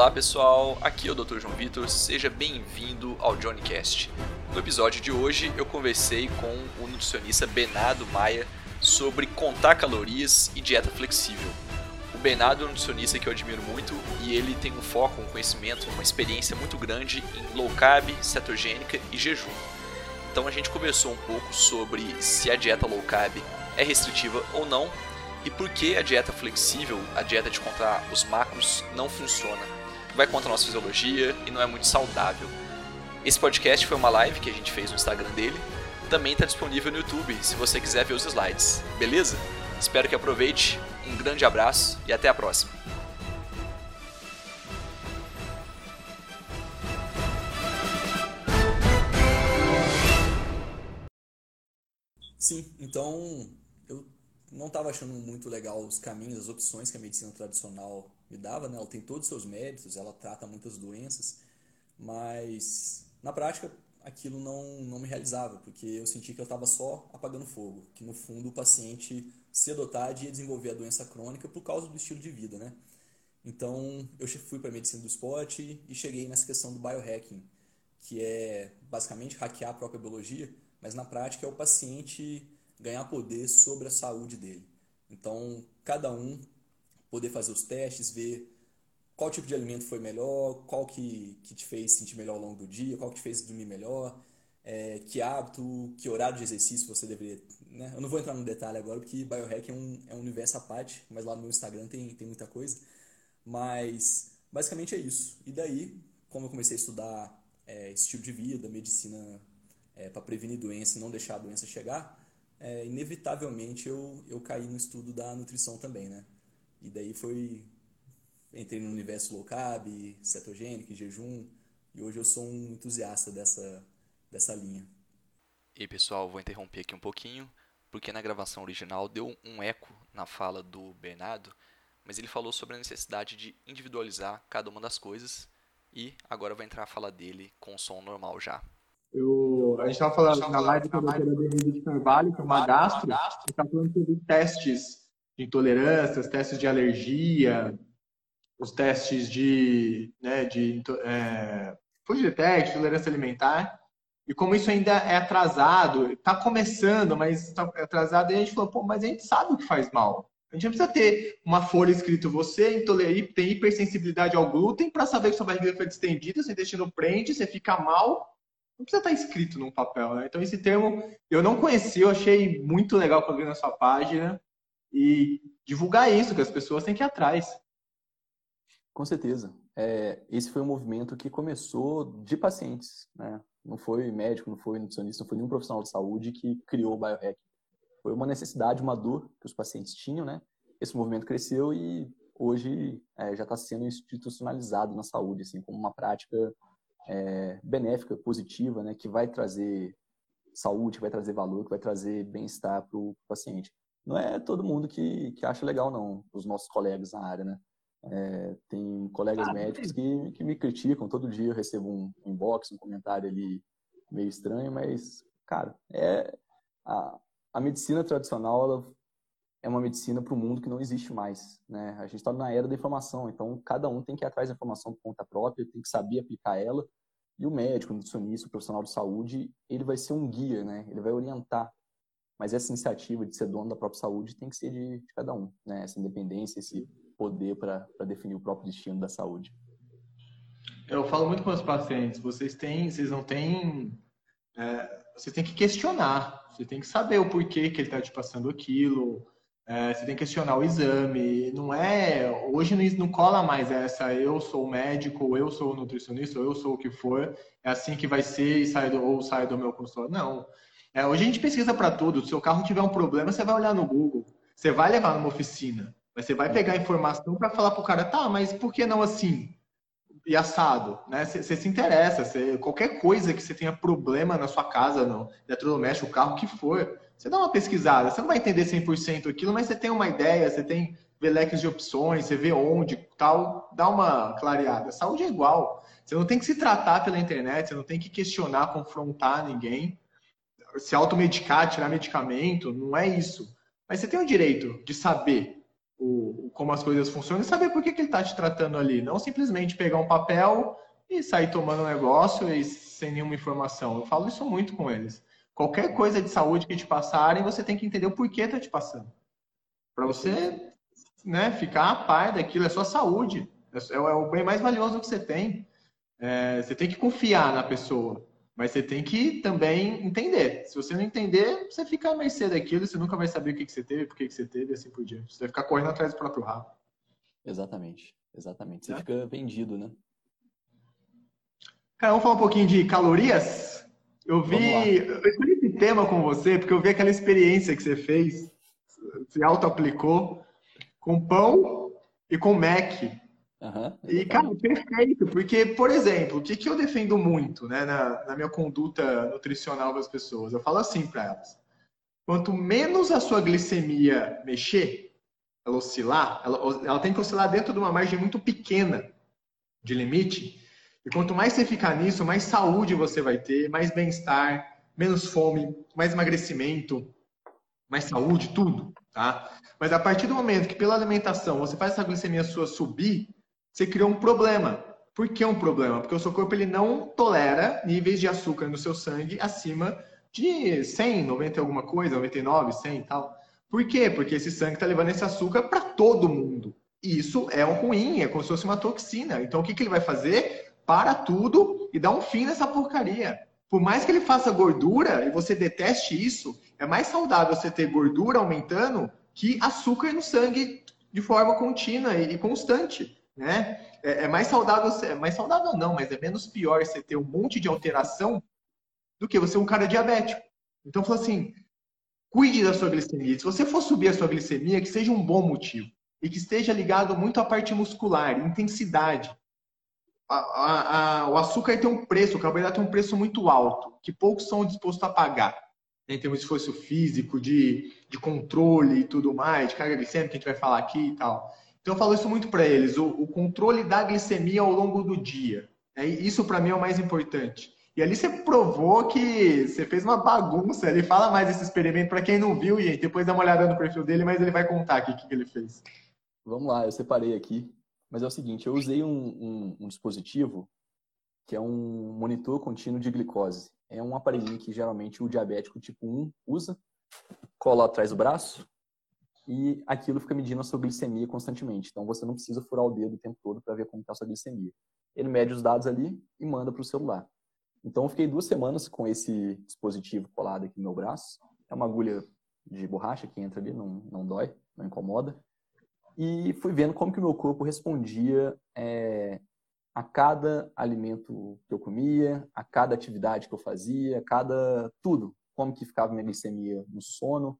Olá pessoal, aqui é o Dr. João Vitor, seja bem-vindo ao JohnnyCast. No episódio de hoje eu conversei com o nutricionista Bernardo Maia sobre contar calorias e dieta flexível. O Bernardo é um nutricionista que eu admiro muito e ele tem um foco, um conhecimento, uma experiência muito grande em low carb, cetogênica e jejum. Então a gente conversou um pouco sobre se a dieta low carb é restritiva ou não e por que a dieta flexível, a dieta de contar os macros, não funciona. Vai contra a nossa fisiologia e não é muito saudável. Esse podcast foi uma live que a gente fez no Instagram dele. Também está disponível no YouTube, se você quiser ver os slides. Beleza? Espero que aproveite. Um grande abraço e até a próxima. Sim, então eu não estava achando muito legal os caminhos, as opções que a medicina tradicional me dava, né? Ela tem todos os seus méritos, ela trata muitas doenças, mas na prática aquilo não, não me realizava, porque eu senti que eu estava só apagando fogo, que no fundo o paciente cedo ou tarde ia desenvolver a doença crônica por causa do estilo de vida, né? Então eu fui para a medicina do esporte e cheguei nessa questão do biohacking, que é basicamente hackear a própria biologia, mas na prática é o paciente ganhar poder sobre a saúde dele. Então, cada um poder fazer os testes, ver qual tipo de alimento foi melhor, qual que, que te fez sentir melhor ao longo do dia, qual que te fez dormir melhor, é, que hábito, que horário de exercício você deveria. Né? Eu não vou entrar no detalhe agora, porque biohack é um, é um universo à parte, mas lá no meu Instagram tem, tem muita coisa. Mas basicamente é isso. E daí, como eu comecei a estudar é, estilo de vida, medicina é, para prevenir doença e não deixar a doença chegar, é, inevitavelmente eu, eu caí no estudo da nutrição também, né? E daí foi. Entrei no universo low carb, cetogênico, jejum, e hoje eu sou um entusiasta dessa, dessa linha. E pessoal, vou interromper aqui um pouquinho, porque na gravação original deu um eco na fala do Bernardo, mas ele falou sobre a necessidade de individualizar cada uma das coisas, e agora vai entrar a fala dele com o som normal já. Eu, a gente estava falando na live com a doutora Denise de Carvalho, que é uma gastro, gente estava falando sobre testes intolerâncias, testes de alergia, os testes de, né, de é, food detect, tolerância alimentar, e como isso ainda é atrasado, está começando, mas está atrasado, e a gente falou, pô, mas a gente sabe o que faz mal. A gente não precisa ter uma folha escrito você tem hipersensibilidade ao glúten para saber que sua barriga foi distendida, seu intestino prende, você fica mal não precisa estar escrito num papel, né? Então, esse termo eu não conhecia, eu achei muito legal quando vi na sua página e divulgar isso, que as pessoas têm que ir atrás. Com certeza. É, esse foi um movimento que começou de pacientes, né? Não foi médico, não foi nutricionista, não foi nenhum profissional de saúde que criou o biohack. Foi uma necessidade, uma dor que os pacientes tinham, né? Esse movimento cresceu e hoje é, já está sendo institucionalizado na saúde, assim, como uma prática é, benéfica, positiva, né, que vai trazer saúde, que vai trazer valor, que vai trazer bem-estar para o paciente. Não é todo mundo que, que acha legal, não, os nossos colegas na área, né? É, tem colegas ah, médicos que, que me criticam, todo dia eu recebo um inbox, um comentário ali meio estranho, mas, cara, é a, a medicina tradicional, ela é uma medicina para o mundo que não existe mais. Né? A gente está na era da informação, então cada um tem que ir atrás da informação por conta própria, tem que saber aplicar ela. E o médico, o nutricionista, o profissional de saúde, ele vai ser um guia, né? ele vai orientar. Mas essa iniciativa de ser dono da própria saúde tem que ser de, de cada um, né? essa independência, esse poder para definir o próprio destino da saúde. Eu falo muito com os pacientes, vocês têm, vocês não têm, é, vocês têm que questionar, você tem que saber o porquê que ele está te passando aquilo, é, você tem que questionar o exame. Não é. Hoje não, não cola mais essa eu sou médico, ou eu sou nutricionista, ou eu sou o que for. É assim que vai ser e sai do, ou sai do meu consultório. Não. É, hoje a gente pesquisa para tudo. Se o seu carro tiver um problema, você vai olhar no Google. Você vai levar numa oficina. Mas você vai pegar informação para falar para o cara, tá, mas por que não assim? E assado, né? Você, se interessa. Você, qualquer coisa que você tenha problema na sua casa, no eletrodoméstico, o carro que for, você dá uma pesquisada, você não vai entender 100% aquilo, mas você tem uma ideia, você tem vê leques de opções, você vê onde, tal, dá uma clareada. Saúde é igual. Você não tem que se tratar pela internet, você não tem que questionar, confrontar ninguém, se automedicar, tirar medicamento, não é isso. Mas você tem o direito de saber o, como as coisas funcionam e saber por que, que ele está te tratando ali. Não simplesmente pegar um papel e sair tomando um negócio e sem nenhuma informação. Eu falo isso muito com eles. Qualquer coisa de saúde que te passarem, você tem que entender o porquê está te passando. Para você né, ficar a par daquilo, é sua saúde. É, é, o bem mais valioso que você tem. É, você tem que confiar na pessoa. Mas você tem que também entender. Se você não entender, você fica à mercê daquilo, você nunca vai saber o que, que você teve, por que, que você teve e assim por diante. Você vai ficar correndo atrás do próprio rabo. Exatamente, exatamente. Você é. fica vendido, né? Cara, vamos falar um pouquinho de calorias? Eu vi. Eu escolhi esse tema com você porque eu vi aquela experiência que você fez, se auto-aplicou com pão e com Mac. Uhum, e, cara, perfeito, porque, por exemplo, o que, que eu defendo muito né, na, na minha conduta nutricional das pessoas? Eu falo assim para elas: quanto menos a sua glicemia mexer, ela oscilar, ela, ela tem que oscilar dentro de uma margem muito pequena de limite, e quanto mais você ficar nisso, mais saúde você vai ter, mais bem-estar, menos fome, mais emagrecimento, mais saúde, tudo, tá? Mas a partir do momento que pela alimentação você faz essa glicemia sua subir, você criou um problema. Por que um problema? Porque o seu corpo ele não tolera níveis de açúcar no seu sangue acima de 100, 90 e alguma coisa, 99, 100 e tal. Por quê? Porque esse sangue está levando esse açúcar para todo mundo. E isso é um ruim, é como se fosse uma toxina. Então o que, que ele vai fazer? Para tudo e dá um fim nessa porcaria. Por mais que ele faça gordura e você deteste isso, é mais saudável você ter gordura aumentando que açúcar no sangue de forma contínua e constante né? É, é, mais saudável, é mais saudável não, mas é menos pior você ter um monte de alteração do que você um cara diabético. Então, fala assim, cuide da sua glicemia. Se você for subir a sua glicemia, que seja um bom motivo e que esteja ligado muito à parte muscular, intensidade. A, a, a, o açúcar tem um preço, o carboidrato tem um preço muito alto, que poucos são dispostos a pagar. Né? Em termos de esforço físico, de, de controle e tudo mais, de carga glicêmica, que a gente vai falar aqui e tal. Então eu falo isso muito para eles, o, o, controle da glicemia ao longo do dia. É, isso para mim é o mais importante. E ali você provou que você fez uma bagunça. Ele fala mais desse experimento para quem não viu, gente. Depois dá uma olhada no perfil dele, mas ele vai contar aqui o que, que ele fez. Vamos lá, eu separei aqui. Mas é o seguinte, eu usei um, um, um dispositivo que é um monitor contínuo de glicose. É um aparelhinho que geralmente o diabético tipo 1 usa, cola atrás do braço, e aquilo fica medindo a sua glicemia constantemente. Então você não precisa furar o dedo o tempo todo para ver como está a sua glicemia. Ele mede os dados ali e manda para o celular. Então eu fiquei duas semanas com esse dispositivo colado aqui no meu braço. É uma agulha de borracha que entra ali, não, não dói, não incomoda. E fui vendo como que o meu corpo respondia é, a cada alimento que eu comia, a cada atividade que eu fazia, a cada tudo. Como que ficava minha glicemia no sono,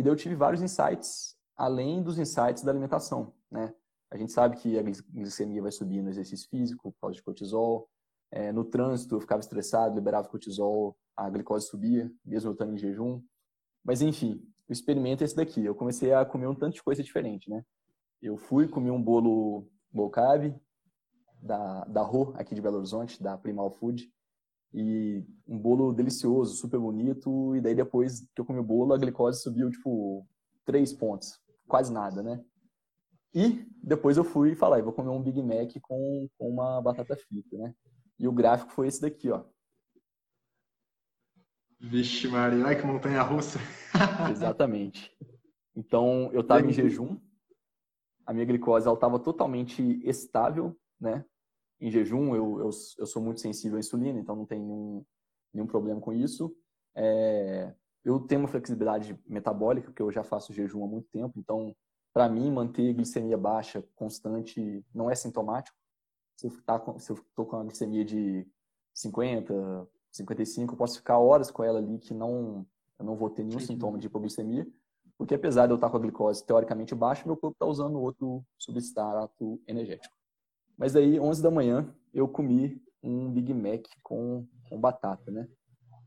e daí eu tive vários insights, além dos insights da alimentação, né? A gente sabe que a glicemia vai subir no exercício físico, por causa de cortisol. É, no trânsito, eu ficava estressado, liberava cortisol, a glicose subia, mesmo eu estando em jejum. Mas, enfim, o experimento é esse daqui. Eu comecei a comer um tanto de coisa diferente, né? Eu fui, comi um bolo low carb, da, da Rô, aqui de Belo Horizonte, da Primal Food. E um bolo delicioso, super bonito. E daí depois que eu comi o bolo, a glicose subiu, tipo, três pontos. Quase nada, né? E depois eu fui e falei, vou comer um Big Mac com, com uma batata frita, né? E o gráfico foi esse daqui, ó. Vixe, Maria, olha que montanha russa. Exatamente. Então, eu estava em jejum, a minha glicose ela estava totalmente estável, né? Em jejum, eu, eu, eu sou muito sensível à insulina, então não tem nenhum, nenhum problema com isso. É, eu tenho uma flexibilidade metabólica, porque eu já faço jejum há muito tempo, então, para mim, manter glicemia baixa, constante, não é sintomático. Se eu tá estou com uma glicemia de 50, 55, eu posso ficar horas com ela ali que não, eu não vou ter nenhum sintoma de hipoglicemia, porque apesar de eu estar com a glicose teoricamente baixa, meu corpo está usando outro substrato energético. Mas aí, 11 da manhã, eu comi um Big Mac com, com batata, né?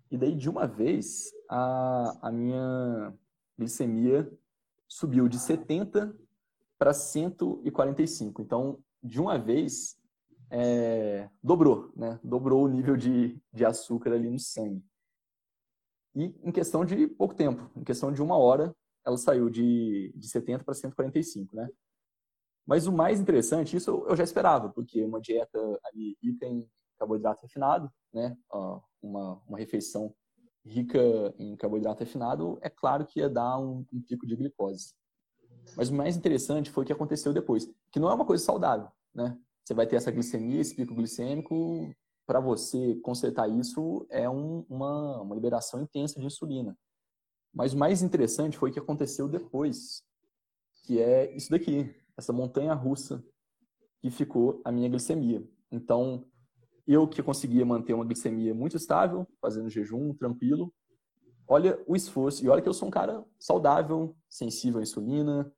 E daí, de uma vez, a, a minha glicemia subiu de 70 para 145. Então, de uma vez, é, dobrou, né? Dobrou o nível de, de açúcar ali no sangue. E em questão de pouco tempo, em questão de uma hora, ela saiu de, de 70 para 145, né? Mas o mais interessante, isso eu já esperava, porque uma dieta ali rica em carboidrato refinado, né? Uma, uma refeição rica em carboidrato refinado, é claro que ia dar um, um pico de glicose. Mas o mais interessante foi o que aconteceu depois, que não é uma coisa saudável, né? Você vai ter essa glicemia, esse pico glicêmico, para você consertar isso é um, uma, uma liberação intensa de insulina. Mas o mais interessante foi o que aconteceu depois, que é isso daqui, essa montanha russa que ficou a minha glicemia. Então, eu que conseguia manter uma glicemia muito estável, fazendo jejum, tranquilo, olha o esforço. E olha que eu sou um cara saudável, sensível à insulina,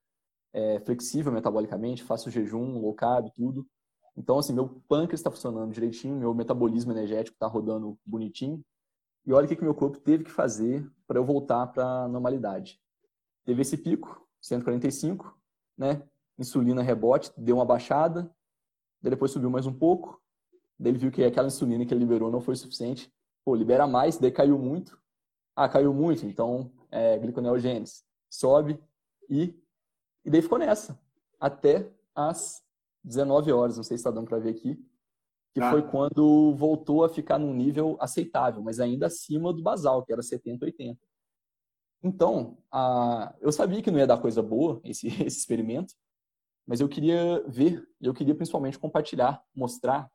é, flexível metabolicamente, faço jejum, low carb, tudo. Então, assim, meu pâncreas está funcionando direitinho, meu metabolismo energético está rodando bonitinho. E olha o que, que meu corpo teve que fazer para eu voltar para a normalidade. Teve esse pico, 145, né? Insulina rebote, deu uma baixada, depois subiu mais um pouco, daí ele viu que aquela insulina que ele liberou não foi suficiente. Pô, libera mais, daí caiu muito. Ah, caiu muito, então é gliconeogênese. Sobe e, e daí ficou nessa. Até as 19 horas, não sei se está dando para ver aqui, que ah. foi quando voltou a ficar num nível aceitável, mas ainda acima do basal, que era 70, 80. Então, a... eu sabia que não ia dar coisa boa esse, esse experimento, mas eu queria ver, eu queria principalmente compartilhar, mostrar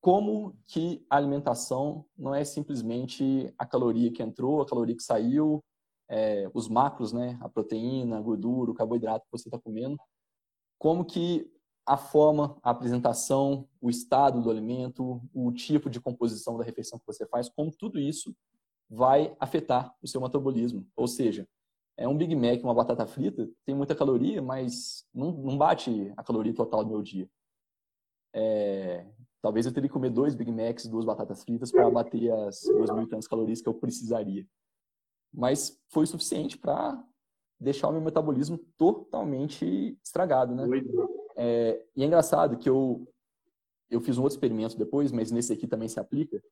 como que a alimentação não é simplesmente a caloria que entrou, a caloria que saiu, é, os macros, né, a proteína, a gordura, o carboidrato que você está comendo, como que a forma, a apresentação, o estado do alimento, o tipo de composição da refeição que você faz, como tudo isso vai afetar o seu metabolismo. Ou seja, é um Big Mac, uma batata frita, tem muita caloria, mas não, não bate a caloria total do meu dia. É, talvez eu teria que comer dois Big Macs, duas batatas fritas para bater as duas mil tantas calorias que eu precisaria. Mas foi o suficiente para deixar o meu metabolismo totalmente estragado, né? É, e é engraçado que eu eu fiz um outro experimento depois, mas nesse aqui também se aplica.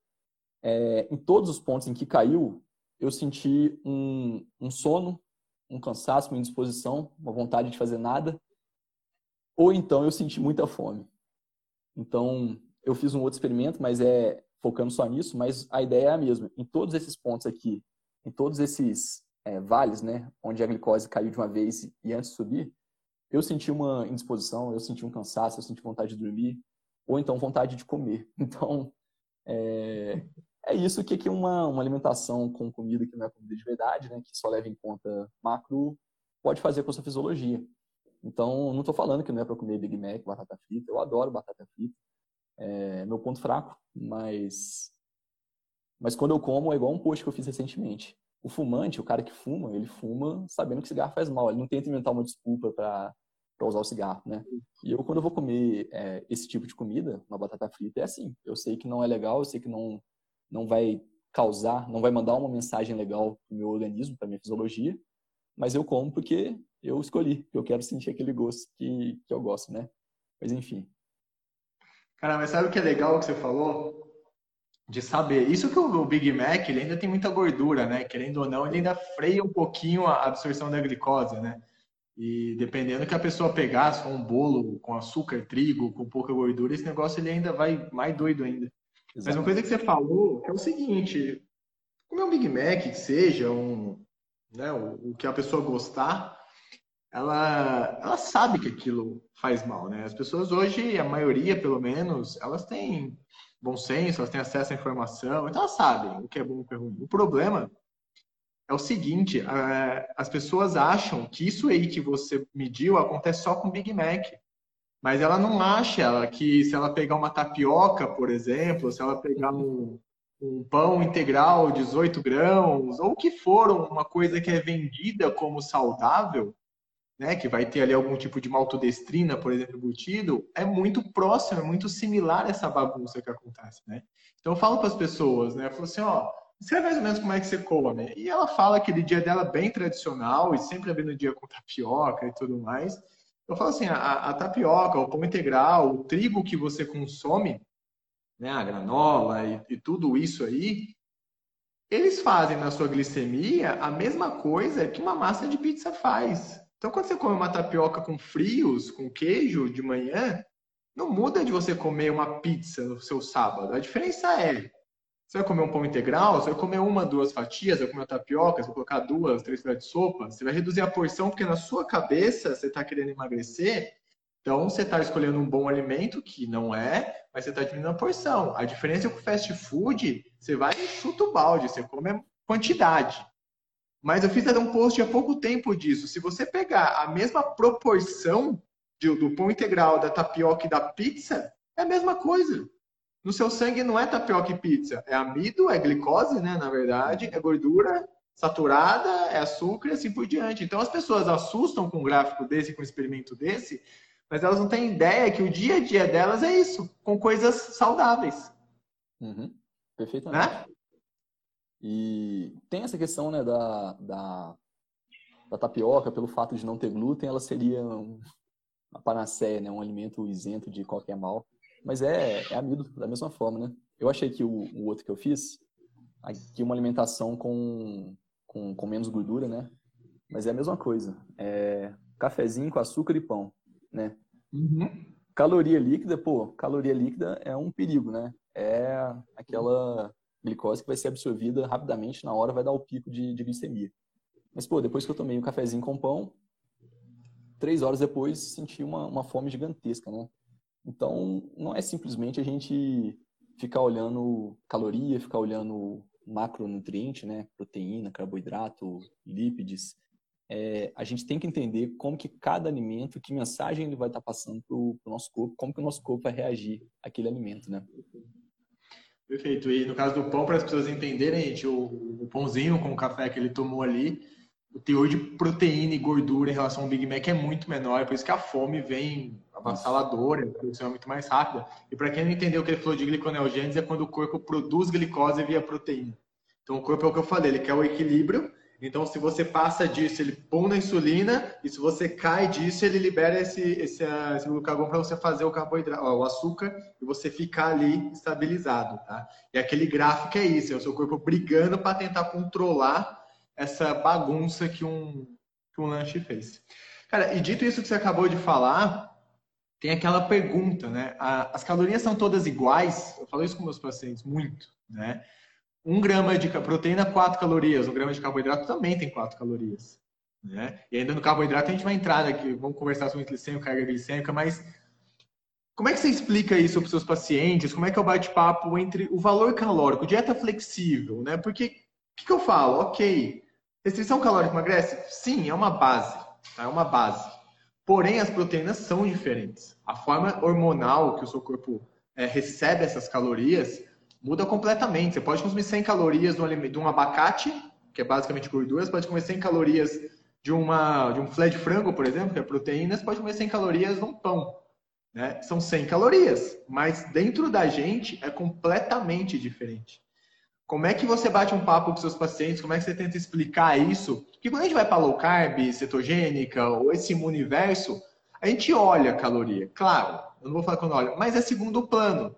É, em todos os pontos em que caiu, eu senti um, um sono um cansaço, uma indisposição, uma vontade de fazer nada, ou então eu senti muita fome. Então, eu fiz um outro experimento, mas é focando só nisso, mas a ideia é a mesma. Em todos esses pontos aqui, em todos esses é, vales, né, onde a glicose caiu de uma vez e antes de subir, eu senti uma indisposição, eu senti um cansaço, eu senti vontade de dormir, ou então vontade de comer. Então, é, é isso que, que uma, uma alimentação com comida que não é comida de verdade, né, que só leva em conta macro, pode fazer com a sua fisiologia. Então, não estou falando que não é para comer Big Mac, batata frita. Eu adoro batata frita. É meu ponto fraco, mas mas quando eu como é igual um post que eu fiz recentemente. O fumante, o cara que fuma, ele fuma sabendo que cigarro faz mal. Ele não tenta inventar uma desculpa para usar o cigarro, né? E eu, quando eu vou comer é, esse tipo de comida, uma batata frita, é assim. Eu sei que não é legal, eu sei que não não vai causar, não vai mandar uma mensagem legal para o meu organismo, para minha fisiologia, mas eu como porque eu escolhi, eu quero sentir aquele gosto que, que eu gosto, né? Mas enfim. Cara, mas sabe o que é legal que você falou? De saber. Isso que o Big Mac, ele ainda tem muita gordura, né? Querendo ou não, ele ainda freia um pouquinho a absorção da glicose, né? E dependendo que a pessoa pegar, for um bolo com açúcar, trigo, com pouca gordura, esse negócio ele ainda vai mais doido ainda. Exatamente. Mas uma coisa que você falou é o seguinte: comer um Big Mac, que seja um, né, o, o, que a pessoa gostar, ela, ela sabe que aquilo faz mal, né? As pessoas hoje, a maioria pelo menos, elas têm bom senso, elas têm acesso à informação, então elas sabem o que é bom e o que é ruim. O problema é o seguinte: as pessoas acham que isso aí que você mediu acontece só com Big Mac. Mas ela não acha que se ela pegar uma tapioca, por exemplo, se ela pegar um, um pão integral 18 grãos, ou que for uma coisa que é vendida como saudável, né, que vai ter ali algum tipo de maltodestrina, por exemplo, embutido, é muito próximo, é muito similar essa bagunça que acontece, né? Então eu falo para as pessoas, né, eu falo assim, ó, escreve mais ou menos como é que você come. E ela fala aquele dia dela bem tradicional e sempre abrindo dia com tapioca e tudo mais. Eu falo assim, a, a, tapioca, o pão integral, o trigo que você consome, né, a granola e, e tudo isso aí, eles fazem na sua glicemia a mesma coisa que uma massa de pizza faz. Então, quando você come uma tapioca com frios, com queijo de manhã, não muda de você comer uma pizza no seu sábado. A diferença é, você vai comer um pão integral, você vai comer uma, duas fatias, vai comer uma tapioca, você vai colocar duas, três colheres de sopa, você vai reduzir a porção, porque na sua cabeça você está querendo emagrecer, então você está escolhendo um bom alimento, que não é, mas você está diminuindo a porção. A diferença é que o fast food, você vai e chuta o balde, você come quantidade. Mas eu fiz um post há pouco tempo disso. Se você pegar a mesma proporção do pão integral, da tapioca e da pizza, é a mesma coisa. No seu sangue não é tapioca e pizza, é amido, é glicose, né? Na verdade, é gordura saturada, é açúcar e assim por diante. Então as pessoas assustam com um gráfico desse, com um experimento desse, mas elas não têm ideia que o dia a dia delas é isso, com coisas saudáveis. Uhum. Perfeitamente. Né? E tem essa questão né, da, da, da, tapioca, pelo fato de não ter glúten, ela seria uma panaceia, né, um alimento isento de qualquer mal. Mas é, é amido da mesma forma, né? Eu achei que o, o outro que eu fiz, aqui uma alimentação com, com, com menos gordura, né? Mas é a mesma coisa. É cafezinho com açúcar e pão, né? Uhum. Caloria líquida, pô, caloria líquida é um perigo, né? É aquela glicose que vai ser absorvida rapidamente, na hora vai dar o pico de, de glicemia. Mas, pô, depois que eu tomei um cafezinho com pão, três horas depois senti uma, uma fome gigantesca, né? Então, não é simplesmente a gente ficar olhando caloria, ficar olhando macronutriente, né? Proteína, carboidrato, lípides. É, a gente tem que entender como que cada alimento, que mensagem ele vai estar passando para o nosso corpo, como que o nosso corpo vai reagir àquele alimento, né? Perfeito. E no caso do pão, para as pessoas entenderem, gente, o, o pãozinho com o café que ele tomou ali, o teor de proteína e gordura em relação ao Big Mac é muito menor, por isso que a fome vem avassaladora, a produção é muito mais rápida. E para quem não entendeu o que ele falou de gliconeogênese, é quando o corpo produz glicose via proteína. Então, o corpo é o que eu falei, ele quer o equilíbrio. Então, se você passa disso, ele põe na insulina, e se você cai disso, ele libera esse, esse, esse glucagon para você fazer o carboidrato, o açúcar, e você ficar ali estabilizado, tá? E aquele gráfico é isso, é o seu corpo brigando para tentar controlar essa bagunça que um, que um lanche fez. Cara, e dito isso que você acabou de falar, tem aquela pergunta, né? As calorias são todas iguais? Eu falo isso com meus pacientes muito, né? Um grama de proteína, quatro calorias. Um grama de carboidrato também tem quatro calorias. Né? E ainda no carboidrato a gente vai entrar aqui, vamos conversar sobre glicêmica, carga glicêmica, mas como é que você explica isso para os seus pacientes? Como é que é o bate-papo entre o valor calórico, dieta flexível, né? Porque o que, que eu falo? Ok, Restrição calórica emagrece? Sim, é uma base. Tá? É uma base. Porém, as proteínas são diferentes. A forma hormonal que o seu corpo é, recebe essas calorias muda completamente. Você pode consumir 100 calorias de um abacate, que é basicamente gordura, você pode comer 100 calorias de, uma, de um filé de frango, por exemplo, que é proteína, você pode comer 100 calorias de um pão. Né? São 100 calorias, mas dentro da gente é completamente diferente. Como é que você bate um papo com seus pacientes? Como é que você tenta explicar isso? Porque quando a gente vai para low carb, cetogênica ou esse universo, a gente olha a caloria. Claro, eu não vou falar quando olha, mas é segundo plano.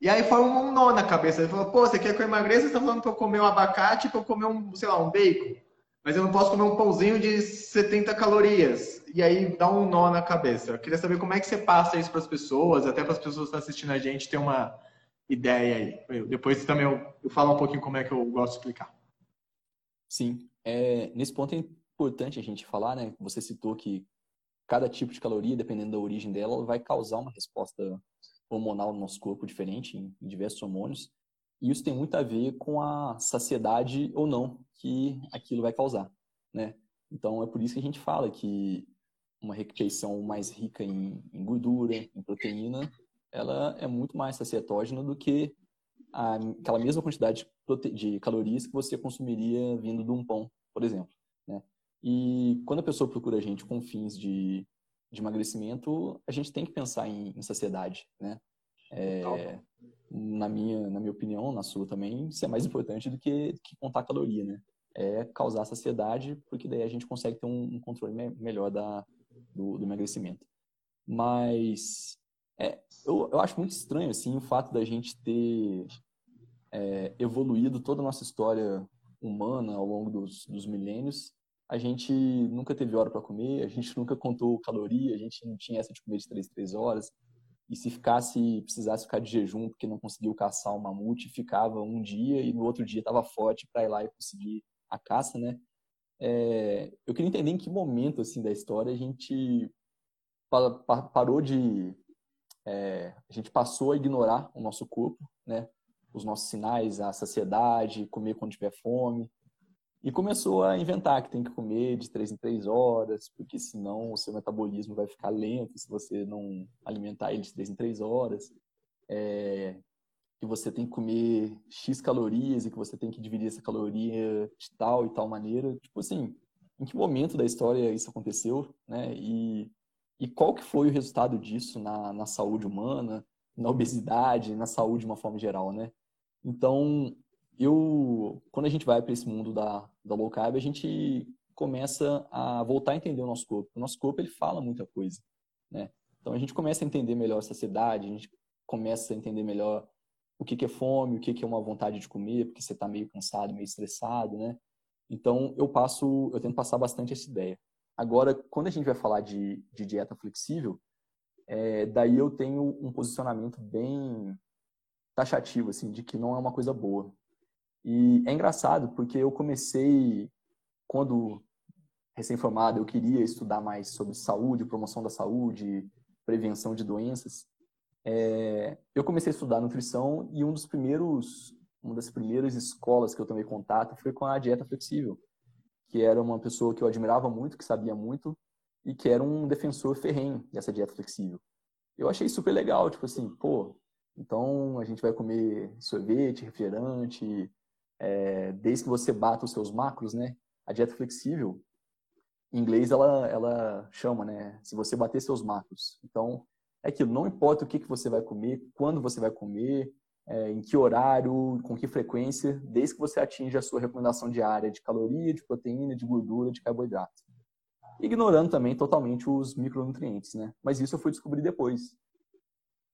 E aí forma um nó na cabeça. Ele fala, pô, você quer que eu emagreça? Você está falando para eu comer um abacate, para eu comer um, sei lá, um bacon. Mas eu não posso comer um pãozinho de 70 calorias. E aí dá um nó na cabeça. Eu queria saber como é que você passa isso para as pessoas, até para as pessoas que estão assistindo a gente ter uma ideia aí. depois também eu, eu falo um pouquinho como é que eu gosto de explicar. Sim, é, nesse ponto é importante a gente falar, né? Você citou que cada tipo de caloria, dependendo da origem dela, vai causar uma resposta hormonal no nosso corpo diferente, em, em diversos hormônios. E isso tem muito a ver com a saciedade ou não que aquilo vai causar, né? Então é por isso que a gente fala que uma refeição mais rica em, em gordura, em proteína, ela é muito mais sacietógena do que a, aquela mesma quantidade de, de, calorias que você consumiria vindo de um pão, por exemplo. Né? E quando a pessoa procura a gente com fins de, de emagrecimento, a gente tem que pensar em, em saciedade, né? É, na minha na minha opinião, na sua também, isso é mais importante do que, que contar caloria, né? É causar saciedade, porque daí a gente consegue ter um, um controle me melhor da, do, do emagrecimento. Mas é, eu, eu acho muito estranho assim o fato da gente ter é, evoluído toda a nossa história humana ao longo dos, dos milênios, a gente nunca teve hora para comer, a gente nunca contou caloria, a gente não tinha essa de comer de 3 3 horas. E se ficasse, precisasse ficar de jejum porque não conseguiu caçar um mamute, ficava um dia e no outro dia estava forte para ir lá e conseguir a caça, né? É, eu queria entender em que momento assim da história a gente parou de é, a gente passou a ignorar o nosso corpo, né? Os nossos sinais, a saciedade, comer quando tiver fome, e começou a inventar que tem que comer de três em três horas, porque senão o seu metabolismo vai ficar lento se você não alimentar ele de três em três horas. É, que você tem que comer X calorias e que você tem que dividir essa caloria de tal e tal maneira. Tipo assim, em que momento da história isso aconteceu, né? E, e qual que foi o resultado disso na, na saúde humana, na obesidade, na saúde de uma forma geral, né? Então, eu, quando a gente vai para esse mundo da, da low carb, a gente começa a voltar a entender o nosso corpo. O nosso corpo, ele fala muita coisa, né? Então, a gente começa a entender melhor a saciedade, a gente começa a entender melhor o que, que é fome, o que, que é uma vontade de comer, porque você está meio cansado, meio estressado, né? Então, eu passo, eu tento passar bastante essa ideia. Agora, quando a gente vai falar de, de dieta flexível, é, daí eu tenho um posicionamento bem taxativo, assim, de que não é uma coisa boa. E é engraçado porque eu comecei, quando recém-formado, eu queria estudar mais sobre saúde, promoção da saúde, prevenção de doenças. É, eu comecei a estudar nutrição e um dos primeiros, uma das primeiras escolas que eu tomei contato foi com a dieta flexível, que era uma pessoa que eu admirava muito, que sabia muito e que era um defensor ferrenho dessa dieta flexível. Eu achei super legal, tipo assim, pô, então a gente vai comer sorvete, refrigerante, é, desde que você bata os seus macros, né? A dieta flexível, em inglês ela, ela chama, né? Se você bater seus macros. Então, é aquilo, não importa o que, que você vai comer, quando você vai comer, é, em que horário, com que frequência, desde que você atinja a sua recomendação diária de caloria, de proteína, de gordura, de carboidrato. Ignorando também totalmente os micronutrientes, né? Mas isso eu fui descobrir depois.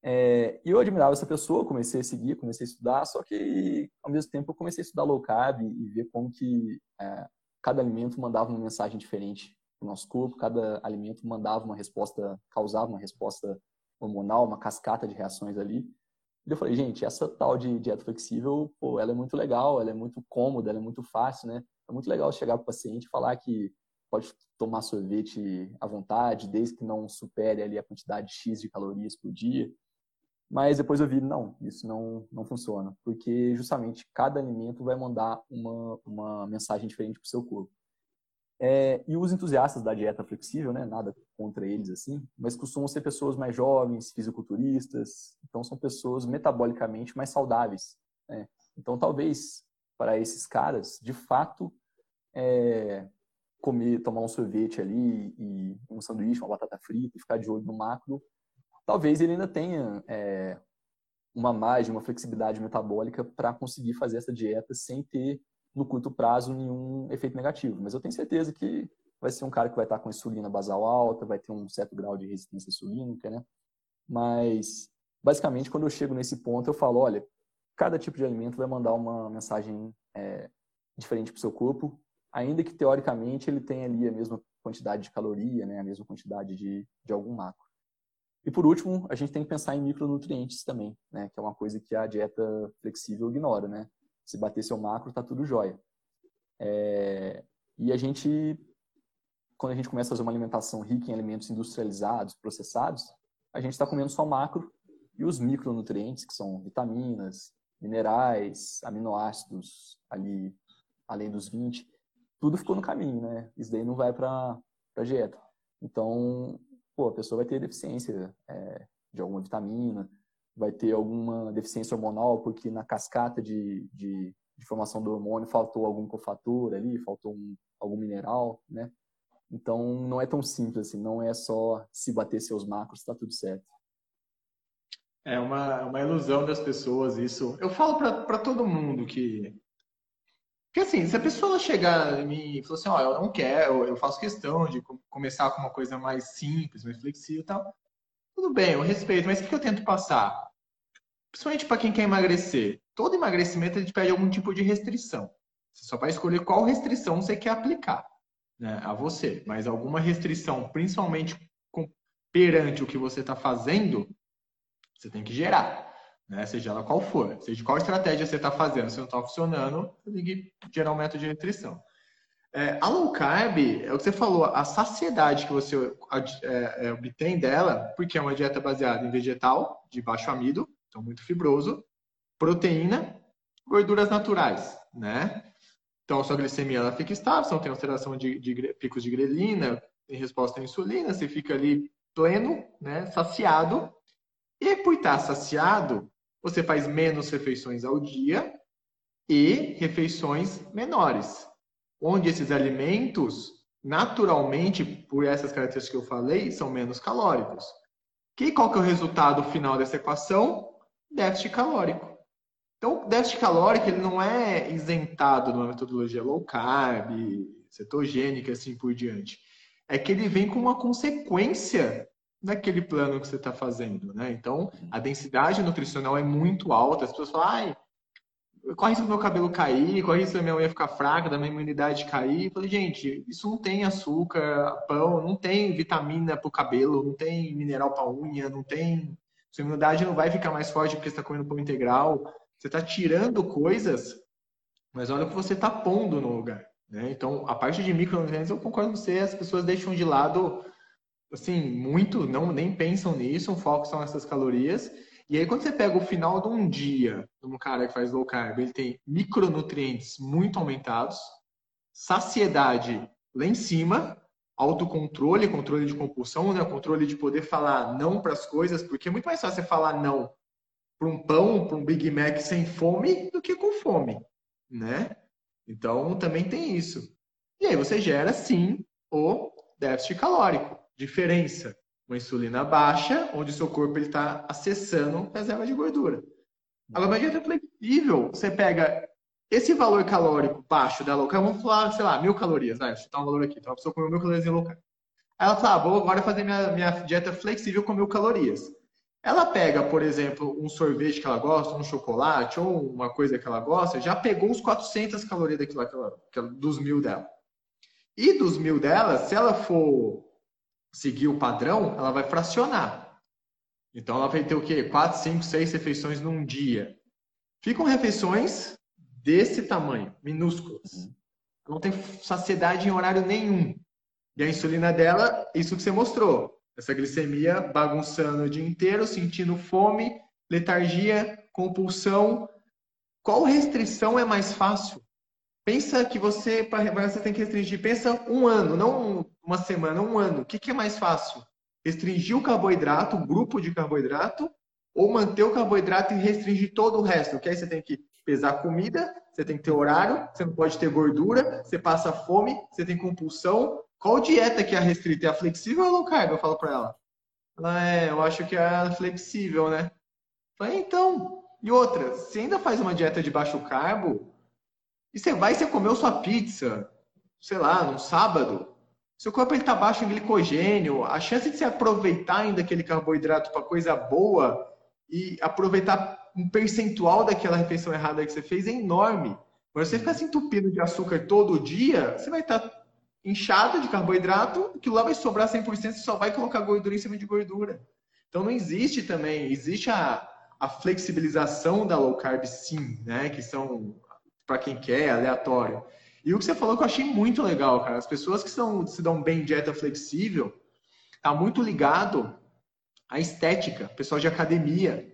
É, e eu admirava essa pessoa, comecei a seguir, comecei a estudar, só que ao mesmo tempo eu comecei a estudar low carb e ver como que é, cada alimento mandava uma mensagem diferente para o nosso corpo, cada alimento mandava uma resposta, causava uma resposta hormonal, uma cascata de reações ali. E eu falei, gente, essa tal de dieta flexível, pô, ela é muito legal, ela é muito cômoda, ela é muito fácil, né? É muito legal chegar para o paciente e falar que pode tomar sorvete à vontade, desde que não supere ali a quantidade X de calorias por dia. Mas depois eu vi, não, isso não, não funciona, porque justamente cada alimento vai mandar uma, uma mensagem diferente para o seu corpo. É, e os entusiastas da dieta flexível, né, nada contra eles assim, mas costumam ser pessoas mais jovens, fisiculturistas, então são pessoas metabolicamente mais saudáveis. Né? Então talvez para esses caras, de fato, é, comer, tomar um sorvete ali e um sanduíche, uma batata frita e ficar de olho no macro talvez ele ainda tenha é, uma margem, uma flexibilidade metabólica para conseguir fazer essa dieta sem ter, no curto prazo, nenhum efeito negativo. Mas eu tenho certeza que vai ser um cara que vai estar com insulina basal alta, vai ter um certo grau de resistência insulínica, né? Mas, basicamente, quando eu chego nesse ponto, eu falo, olha, cada tipo de alimento vai mandar uma mensagem é, diferente para o seu corpo, ainda que, teoricamente, ele tenha ali a mesma quantidade de caloria, né? A mesma quantidade de, de algum macro. E por último, a gente tem que pensar em micronutrientes também, né? Que é uma coisa que a dieta flexível ignora, né? Se bater seu macro, tá tudo jóia. É... E a gente, quando a gente começa a fazer uma alimentação rica em alimentos industrializados, processados, a gente está comendo só macro e os micronutrientes, que são vitaminas, minerais, aminoácidos, ali além dos 20, tudo ficou no caminho, né? Isso daí não vai para a dieta. Então, pô, a pessoa vai ter deficiência é, de alguma vitamina, vai ter alguma deficiência hormonal, porque na cascata de, de, de formação do hormônio faltou algum cofator ali, faltou um, algum mineral, né? Então, não é tão simples assim, não é só se bater seus macros, tá tudo certo. É uma, uma ilusão das pessoas isso. Eu falo para todo mundo que porque assim, se a pessoa chegar em mim e falar assim, ó, oh, eu não quero, eu faço questão de começar com uma coisa mais simples, mais flexível e tal, tudo bem, eu respeito, mas o que eu tento passar? Principalmente para quem quer emagrecer, todo emagrecimento ele pede algum tipo de restrição. Você só vai escolher qual restrição você quer aplicar né, a você. Mas alguma restrição, principalmente com, perante o que você está fazendo, você tem que gerar. Né? Seja ela qual for. Seja qual estratégia você está fazendo. Se não está funcionando, tem que gerar um método de restrição. É, a low carb, é o que você falou, a saciedade que você é, é, obtém dela, porque é uma dieta baseada em vegetal, de baixo amido, então muito fibroso, proteína, gorduras naturais, né? Então, a sua glicemia ela fica estável, não tem alteração de, de picos de grelina, em resposta à insulina, você fica ali pleno, né, saciado. E por estar saciado, você faz menos refeições ao dia e refeições menores, onde esses alimentos, naturalmente, por essas características que eu falei, são menos calóricos. Que qual que é o resultado final dessa equação? Déficit calórico. Então, o déficit calórico ele não é isentado numa metodologia low carb, cetogênica, assim por diante. É que ele vem com uma consequência daquele plano que você está fazendo, né? Então, a densidade nutricional é muito alta. As pessoas falam, ai, corre risco do meu cabelo cair, corre risco da minha unha ficar fraca, da minha imunidade cair. Eu falei, gente, isso não tem açúcar, pão, não tem vitamina para o cabelo, não tem mineral para unha, não tem... Sua imunidade não vai ficar mais forte porque você está comendo pão integral. Você está tirando coisas, mas olha o que você está pondo no lugar. Né? Então, a parte de micronutrientes, eu concordo com você, as pessoas deixam de lado, assim, muito, não nem pensam nisso, o foco são essas calorias. E aí, quando você pega o final de um dia, de um cara que faz low carb, ele tem micronutrientes muito aumentados, saciedade lá em cima, autocontrole, controle de compulsão, né? controle de poder falar não para as coisas, porque é muito mais fácil você falar não para um pão, para um Big Mac sem fome do que com fome, né? Então também tem isso. E aí você gera sim o déficit calórico, diferença, uma insulina baixa, onde seu corpo está acessando reserva de gordura. Agora, uma dieta flexível, você pega esse valor calórico baixo da low carb, vamos falar, sei lá, mil calorias, vai, chutar um valor aqui. Então a pessoa comeu mil calorias em low carb. Aí ela fala, ah, vou agora fazer minha, minha dieta flexível com mil calorias. Ela pega, por exemplo, um sorvete que ela gosta, um chocolate ou uma coisa que ela gosta, já pegou os 400 calorias daquilo, aquela, dos mil dela. E dos mil dela, se ela for seguir o padrão, ela vai fracionar. Então ela vai ter o quê? 4, 5, 6 refeições num dia. Ficam refeições desse tamanho, minúsculas. Uhum. Não tem saciedade em horário nenhum. E a insulina dela, isso que você mostrou, essa glicemia bagunçando o dia inteiro, sentindo fome, letargia, compulsão. Qual restrição é mais fácil? Pensa que você, você tem que restringir. Pensa um ano, não uma semana, um ano. O que, que é mais fácil? Restringir o carboidrato, o grupo de carboidrato, ou manter o carboidrato e restringir todo o resto? Porque aí você tem que pesar comida, você tem que ter horário, você não pode ter gordura, você passa fome, você tem compulsão, qual dieta que é restrita? É a flexível ou a low carb? Eu falo para ela. Ela é, eu acho que é a flexível, né? Falei, então. E outra, você ainda faz uma dieta de baixo carbo, e você vai e você comeu sua pizza, sei lá, num sábado, seu corpo está baixo em glicogênio, a chance de você aproveitar ainda aquele carboidrato para coisa boa e aproveitar um percentual daquela refeição errada que você fez é enorme. Agora, você ficar se entupindo de açúcar todo dia, você vai estar inchado de carboidrato, aquilo lá vai sobrar 100%, você só vai colocar gordura em cima de gordura. Então não existe também, existe a, a flexibilização da low carb sim, né? Que são, para quem quer, aleatório. E o que você falou que eu achei muito legal, cara. As pessoas que são, se dão bem dieta flexível, tá muito ligado à estética, pessoal de academia.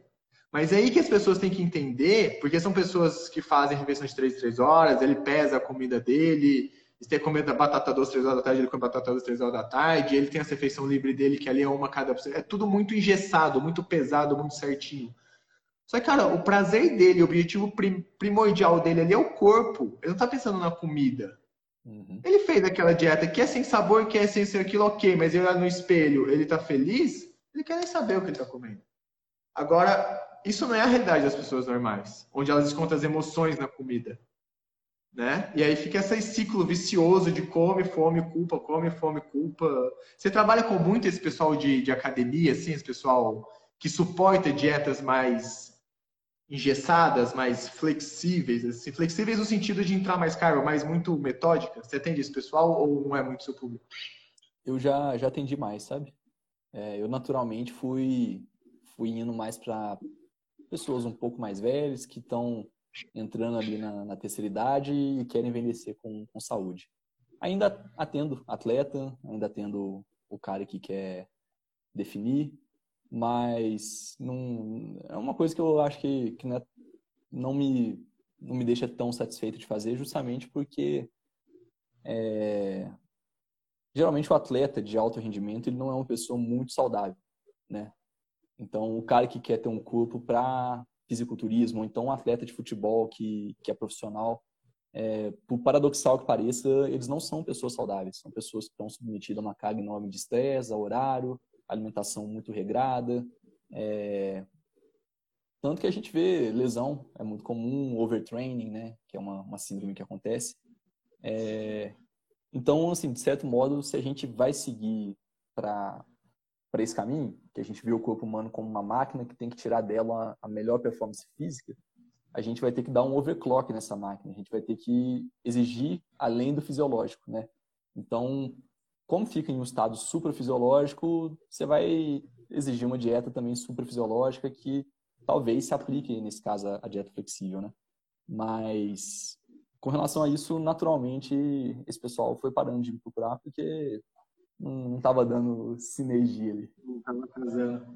Mas é aí que as pessoas têm que entender, porque são pessoas que fazem refeição de 3 3 horas, ele pesa a comida dele, se tem comida batata doce 3 horas da tarde, ele come batata doce 3 horas da tarde, ele tem a refeição livre dele, que ali é uma cada. É tudo muito engessado, muito pesado, muito certinho. Só que, cara, o prazer dele, o objetivo primordial dele ali é o corpo. Ele não tá pensando na comida. Uhum. Ele fez aquela dieta que é sem sabor, que é sem ser aquilo, ok, mas ele olha no espelho, ele tá feliz, ele quer nem saber o que ele tá comendo. Agora, isso não é a realidade das pessoas normais, onde elas descontam as emoções na comida né? E aí fica esse ciclo vicioso de come, fome, culpa, come, fome, culpa. Você trabalha com muito esse pessoal de, de academia, assim, esse pessoal que suporta dietas mais engessadas, mais flexíveis, assim, flexíveis no sentido de entrar mais cargo, mas muito metódica? Você atende esse pessoal ou não é muito seu público? Eu já, já atendi mais, sabe? É, eu naturalmente fui, fui indo mais para pessoas um pouco mais velhas que estão entrando ali na, na, terceira idade e querem envelhecer com, com saúde. Ainda atendo atleta, ainda atendo o cara que quer definir, mas não, é uma coisa que eu acho que, que não, é, não, me, não me deixa tão satisfeito de fazer, justamente porque é, geralmente o atleta de alto rendimento ele não é uma pessoa muito saudável, né? Então, o cara que quer ter um corpo para fisiculturismo, ou então um atleta de futebol que, que é profissional, é, por paradoxal que pareça, eles não são pessoas saudáveis, são pessoas que estão submetidas a uma carga enorme de estresse, a horário, alimentação muito regrada. É... Tanto que a gente vê lesão, é muito comum, overtraining, né? Que é uma, uma síndrome que acontece. É... Então, assim, de certo modo, se a gente vai seguir para para esse caminho, que a gente vê o corpo humano como uma máquina que tem que tirar dela a melhor performance física, a gente vai ter que dar um overclock nessa máquina, a gente vai ter que exigir além do fisiológico, né? Então, como fica em um estado suprafisiológico, você vai exigir uma dieta também suprafisiológica que talvez se aplique, nesse caso, a dieta flexível, né? Mas, com relação a isso, naturalmente, esse pessoal foi parando de me procurar porque não estava dando sinergia ali. Não estava.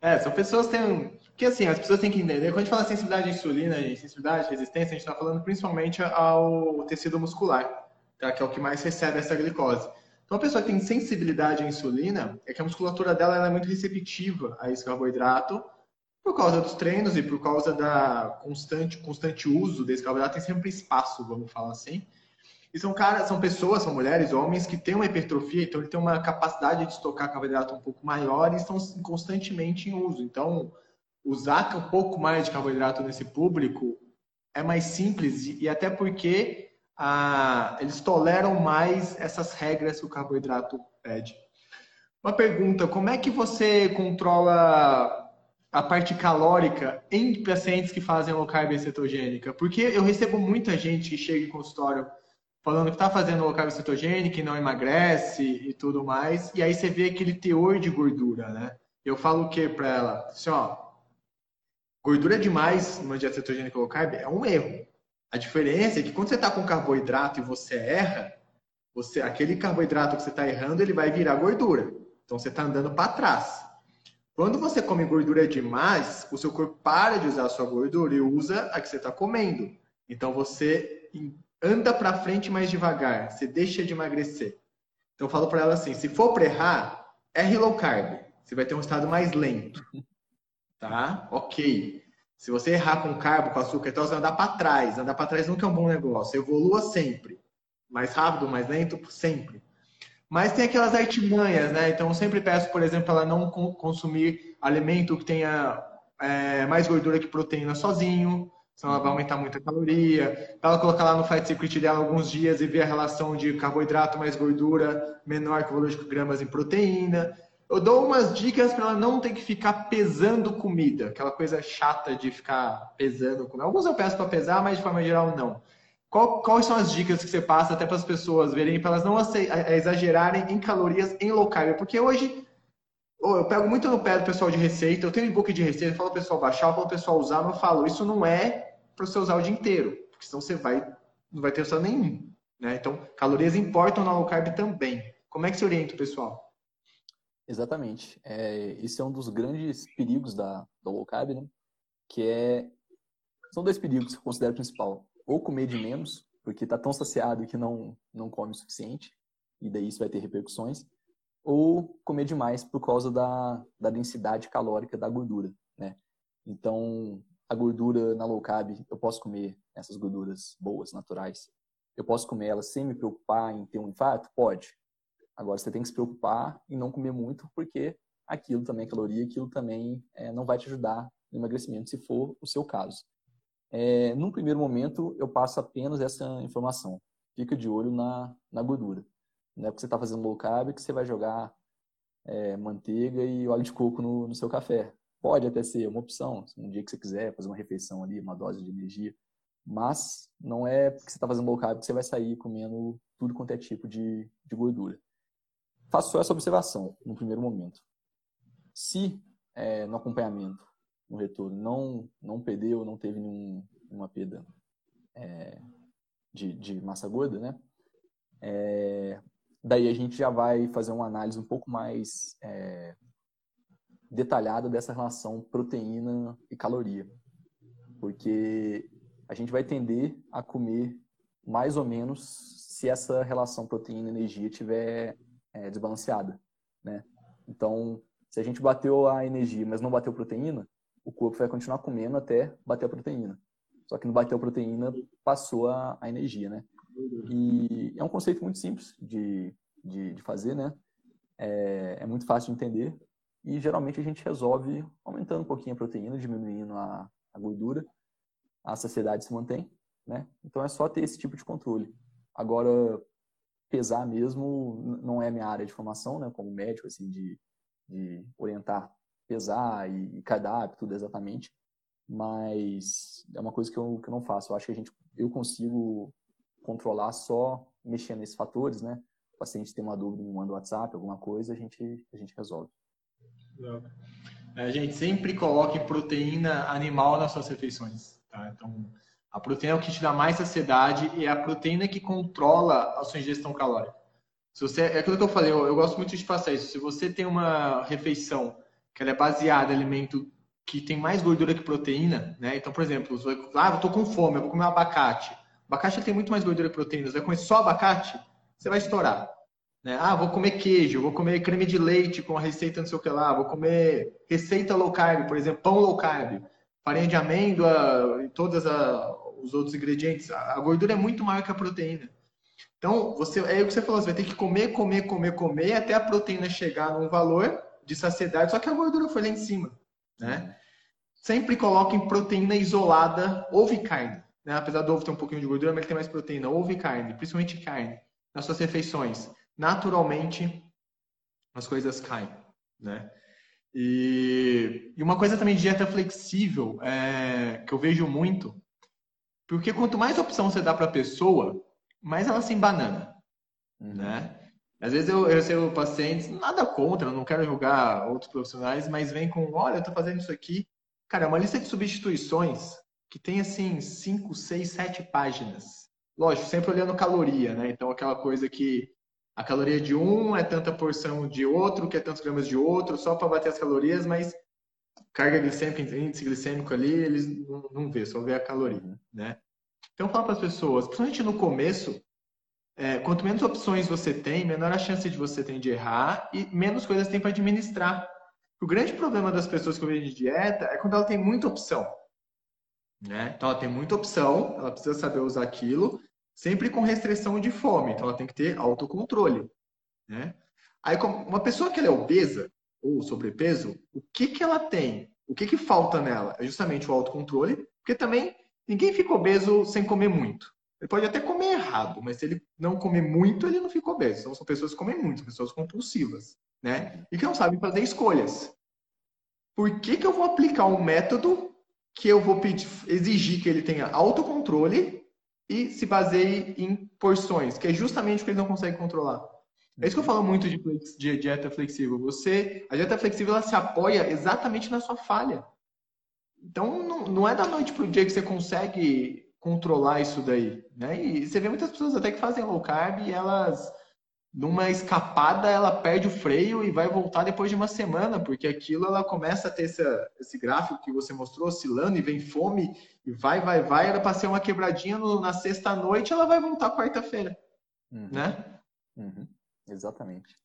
É, são pessoas que têm. Porque assim, as pessoas têm que entender. Quando a gente fala sensibilidade à insulina e sensibilidade resistência, a gente está falando principalmente ao tecido muscular, tá? que é o que mais recebe essa glicose. Então, a pessoa que tem sensibilidade à insulina é que a musculatura dela é muito receptiva a esse carboidrato por causa dos treinos e por causa da constante, constante uso desse carboidrato. Tem sempre espaço, vamos falar assim. E são caras, são pessoas, são mulheres, homens que têm uma hipertrofia, então ele tem uma capacidade de estocar carboidrato um pouco maior e estão constantemente em uso. Então, usar um pouco mais de carboidrato nesse público é mais simples e até porque a, eles toleram mais essas regras que o carboidrato pede. Uma pergunta: como é que você controla a parte calórica em pacientes que fazem low carb cetogênica? Porque eu recebo muita gente que chega em consultório falando que está fazendo low carb cetogênica e não emagrece e tudo mais, e aí você vê aquele teor de gordura, né? Eu falo o que para ela? Assim, ó, gordura demais numa dieta cetogênica low carb é um erro. A diferença é que quando você está com carboidrato e você erra, você, aquele carboidrato que você está errando, ele vai virar gordura. Então você está andando para trás. Quando você come gordura demais, o seu corpo para de usar a sua gordura e usa a que você está comendo. Então você anda para frente mais devagar, você deixa de emagrecer. Então eu falo para ela assim: se for para errar, erre low carb. Você vai ter um estado mais lento. Tá? Ok. Se você errar com carbo, com açúcar, então você andar para trás. Andar para trás nunca é um bom negócio. Evolua sempre. Mais rápido, mais lento, sempre. Mas tem aquelas artimanhas, né? Então eu sempre peço, por exemplo, ela não consumir alimento que tenha é, mais gordura que proteína sozinho, senão ela vai aumentar muito a caloria. Ela colocar lá no Fat Secret dela alguns dias e ver a relação de carboidrato mais gordura menor que o valor de gramas em proteína eu dou umas dicas para ela não ter que ficar pesando comida, aquela coisa chata de ficar pesando comida. Alguns eu peço para pesar, mas de forma geral não. Qual, quais são as dicas que você passa até para as pessoas verem, para elas não exagerarem em calorias em low carb? Porque hoje eu pego muito no pé do pessoal de receita, eu tenho e-book de receita, falo o pessoal baixar, eu falo o pessoal usar, mas eu falo, isso não é para você usar o dia inteiro, porque senão você vai, não vai ter resultado nenhum. Né? Então, calorias importam na low carb também. Como é que você orienta o pessoal? Exatamente. É, esse é um dos grandes perigos da, da low carb, né? Que é... São dois perigos que eu considero principal. Ou comer de menos, porque está tão saciado que não, não come o suficiente, e daí isso vai ter repercussões. Ou comer demais por causa da, da densidade calórica da gordura, né? Então, a gordura na low carb, eu posso comer essas gorduras boas, naturais. Eu posso comer elas sem me preocupar em ter um infarto? Pode. Agora você tem que se preocupar em não comer muito, porque aquilo também é caloria, aquilo também é, não vai te ajudar no emagrecimento, se for o seu caso. É, num primeiro momento, eu passo apenas essa informação. Fica de olho na, na gordura. Não é porque você está fazendo low carb que você vai jogar é, manteiga e óleo de coco no, no seu café. pode até ser uma opção, um dia que você quiser fazer uma refeição ali, uma dose de energia, mas não é porque você está fazendo low carb que você vai sair comendo tudo quanto é tipo de, de gordura. Faço só essa observação no primeiro momento. Se é, no acompanhamento, no retorno, não, não perdeu, não teve nenhum, nenhuma perda é, de, de massa gorda, né? É, daí a gente já vai fazer uma análise um pouco mais é, detalhada dessa relação proteína e caloria. Porque a gente vai tender a comer mais ou menos se essa relação proteína-energia estiver é, desbalanceada, né? Então, se a gente bateu a energia, mas não bateu proteína, o corpo vai continuar comendo até bater a proteína. Só que não bateu a proteína, passou a, a energia, né? E é um conceito muito simples de, de, de fazer, né? É, é, muito fácil de entender e geralmente a gente resolve aumentando um pouquinho a proteína, diminuindo a, a gordura, a saciedade se mantém, né? Então é só ter esse tipo de controle. Agora, pesar mesmo não é minha área de formação, né? Como médico, assim, de, de orientar pesar e, e cardápio, tudo exatamente. Mas é uma coisa que eu, que eu não faço. Eu acho que a gente, eu consigo controlar só mexendo nesses fatores, né? O paciente tem uma dúvida, me manda o WhatsApp, alguma coisa, a gente, a gente resolve. A é, gente sempre coloque proteína animal nas suas refeições. Tá? Então, a proteína é o que te dá mais saciedade e é a proteína que controla a sua ingestão calórica. Se você, é aquilo que eu falei, eu, eu gosto muito de passar isso. Se você tem uma refeição que é baseada em alimento que tem mais gordura que proteína, né? Então, por exemplo, ah, eu tô com fome, eu vou comer um abacate. Abacate tem muito mais gordura que proteína. Você vai comer só abacate, você vai estourar. Né? Ah, vou comer queijo, vou comer creme de leite com a receita não sei o que lá, vou comer receita low carb, por exemplo, pão low carb, farinha de amêndoa e todos os outros ingredientes. A gordura é muito maior que a proteína. Então, você, é o que você falou, você vai ter que comer, comer, comer, comer até a proteína chegar num valor de saciedade, só que a gordura foi lá em cima, né? Sempre coloquem proteína isolada, e carne. Né? Apesar do ovo ter um pouquinho de gordura, mas ele tem mais proteína, ovo e carne, principalmente carne, nas suas refeições. Naturalmente, as coisas caem, né? E, e uma coisa também de dieta flexível, é, que eu vejo muito, porque quanto mais opção você dá para a pessoa, mais ela se embanana, uhum. né? Às vezes eu, eu recebo pacientes, nada contra, não quero julgar outros profissionais, mas vem com, olha, eu tô fazendo isso aqui. Cara, é uma lista de substituições que tem, assim, 5, 6, 7 páginas. Lógico, sempre olhando caloria, né? Então, aquela coisa que a caloria de um é tanta porção de outro, que é tantos gramas de outro, só para bater as calorias, mas carga glicêmica, índice glicêmico ali, eles não, vê, só vê a caloria, né? Então, fala para as pessoas, principalmente no começo, é, quanto menos opções você tem, menor a chance de você ter de errar e menos coisas tem para administrar. O grande problema das pessoas que vivem de dieta é quando ela tem muita opção. Né? Então, ela tem muita opção, ela precisa saber usar aquilo, sempre com restrição de fome. Então, ela tem que ter autocontrole. Né? Aí, uma pessoa que é obesa ou sobrepeso, o que, que ela tem? O que, que falta nela? É justamente o autocontrole, porque também ninguém fica obeso sem comer muito. Ele pode até comer errado, mas se ele não comer muito, ele não fica obeso. Então, são pessoas que comem muito, pessoas compulsivas, né? E que não sabem fazer escolhas. Por que, que eu vou aplicar um método que eu vou pedir, exigir que ele tenha autocontrole e se baseie em porções, que é justamente o que ele não consegue controlar? É isso que eu falo muito de, de dieta flexível. Você, a dieta flexível ela se apoia exatamente na sua falha. Então, não, não é da noite para o dia que você consegue controlar isso daí, né? E você vê muitas pessoas até que fazem low carb e elas numa escapada ela perde o freio e vai voltar depois de uma semana, porque aquilo ela começa a ter esse, esse gráfico que você mostrou oscilando e vem fome e vai, vai, vai, era para ser uma quebradinha no, na sexta noite, ela vai voltar quarta-feira, uhum. né? Uhum. Exatamente.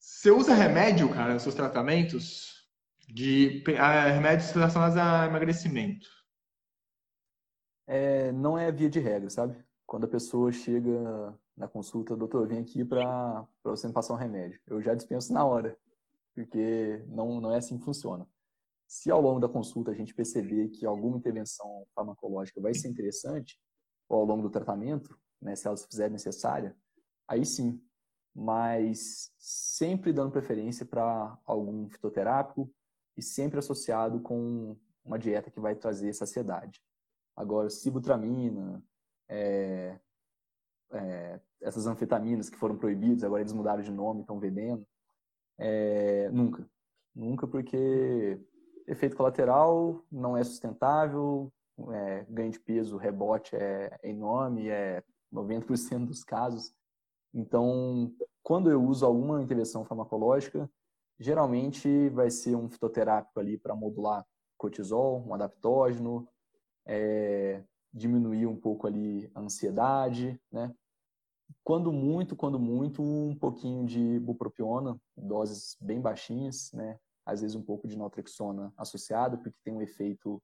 Você usa remédio, cara, nos seus tratamentos de uh, remédios relacionados a emagrecimento? é, não é via de regra, sabe? Quando a pessoa chega na consulta, doutor, eu vim aqui para você me passar um remédio. Eu já dispenso na hora, porque não, não é assim que funciona. Se ao longo da consulta a gente perceber que alguma intervenção farmacológica vai ser interessante, ou ao longo do tratamento, né, se ela se fizer necessária, aí sim. Mas sempre dando preferência para algum fitoterápico e sempre associado com uma dieta que vai trazer saciedade. Agora, sibutramina, é, é, essas anfetaminas que foram proibidas, agora eles mudaram de nome, estão vendendo. É, nunca. Nunca porque efeito colateral não é sustentável, é, ganho de peso, rebote é, é enorme, é 90% dos casos. Então, quando eu uso alguma intervenção farmacológica, geralmente vai ser um fitoterápico ali para modular cortisol, um adaptógeno, é, diminuir um pouco ali a ansiedade, né? Quando muito, quando muito, um pouquinho de bupropiona, doses bem baixinhas, né? Às vezes um pouco de naltrexona associada, porque tem um efeito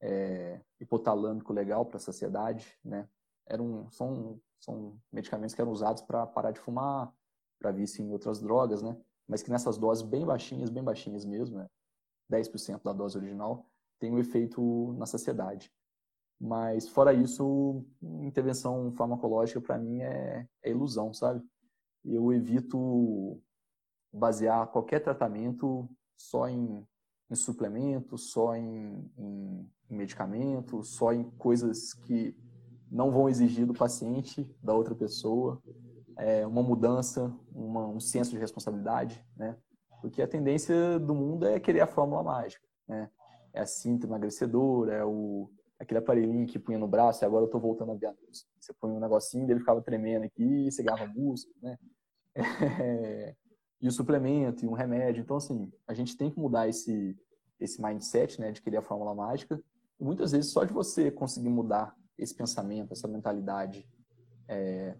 é, hipotalâmico legal para a saciedade, né? Eram, são, são medicamentos que eram usados para parar de fumar, para vício em outras drogas, né? Mas que nessas doses bem baixinhas, bem baixinhas mesmo, né? 10% da dose original, tem um efeito na saciedade. Mas, fora isso, intervenção farmacológica para mim é, é, ilusão, sabe? Eu evito basear qualquer tratamento só em, em suplemento, só em, em, medicamento, só em coisas que não vão exigir do paciente, da outra pessoa, é, uma mudança, uma, um senso de responsabilidade, né? Porque a tendência do mundo é querer a fórmula mágica, né? É a cinta emagrecedora, é o aquele aparelhinho que punha no braço, e agora eu tô voltando a ver anúncio. Você põe um negocinho, ele ficava tremendo aqui, você ganhava músculo, né? E o suplemento, e um remédio. Então, assim, a gente tem que mudar esse, esse mindset, né, de querer a fórmula mágica. E muitas vezes, só de você conseguir mudar esse pensamento, essa mentalidade é,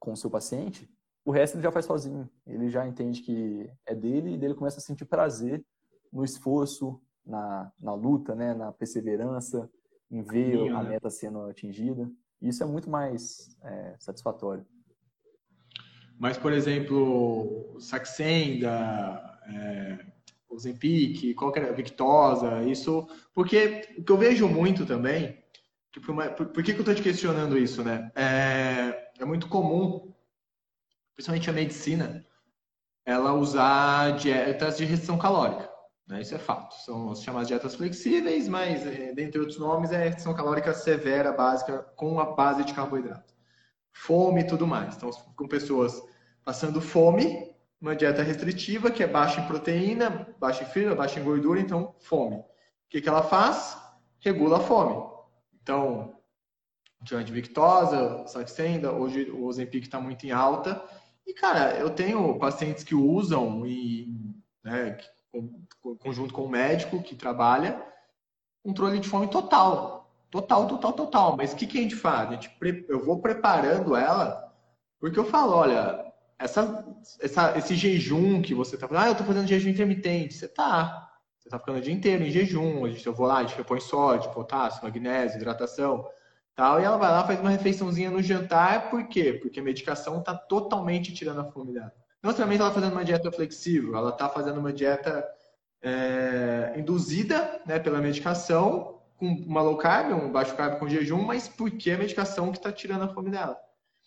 com o seu paciente, o resto ele já faz sozinho. Ele já entende que é dele e dele começa a sentir prazer no esforço, na, na luta, né, na perseverança, em ver Sim, a né? meta sendo atingida. Isso é muito mais é, satisfatório. Mas, por exemplo, Saxenda, é, Ozempic, qualquer Victosa, isso... Porque o que eu vejo muito também... Que por, uma, por, por, que, que eu estou te questionando isso, né? É, é muito comum, principalmente a medicina, ela usar dietas de restrição calórica. Né? Isso é fato. São as chamadas dietas flexíveis, mas, é, dentre outros nomes, é restrição calórica severa, básica, com a base de carboidrato. Fome e tudo mais. Então, com pessoas passando fome, uma dieta restritiva, que é baixa em proteína, baixa em fibra, baixa em gordura, então, fome. O que, que ela faz? Regula a fome. Então, diante Victosa, Saxenda, hoje o Ozempic está muito em alta. E, cara, eu tenho pacientes que usam e né, conjunto com o médico que trabalha, controle de fome total. Total, total, total. Mas o que, que a gente faz? A gente, eu vou preparando ela, porque eu falo, olha, essa, essa, esse jejum que você está fazendo, ah, eu estou fazendo jejum intermitente. Você está. Você está ficando o dia inteiro em jejum. A gente, eu vou lá, a gente repõe sódio, potássio, magnésio, hidratação, tal. E ela vai lá, faz uma refeiçãozinha no jantar. Por quê? Porque a medicação está totalmente tirando a fome dela. Não somente ela está fazendo uma dieta flexível, ela está fazendo uma dieta é, induzida né, pela medicação, com uma low carb, um baixo carb com jejum, mas porque a medicação que está tirando a fome dela.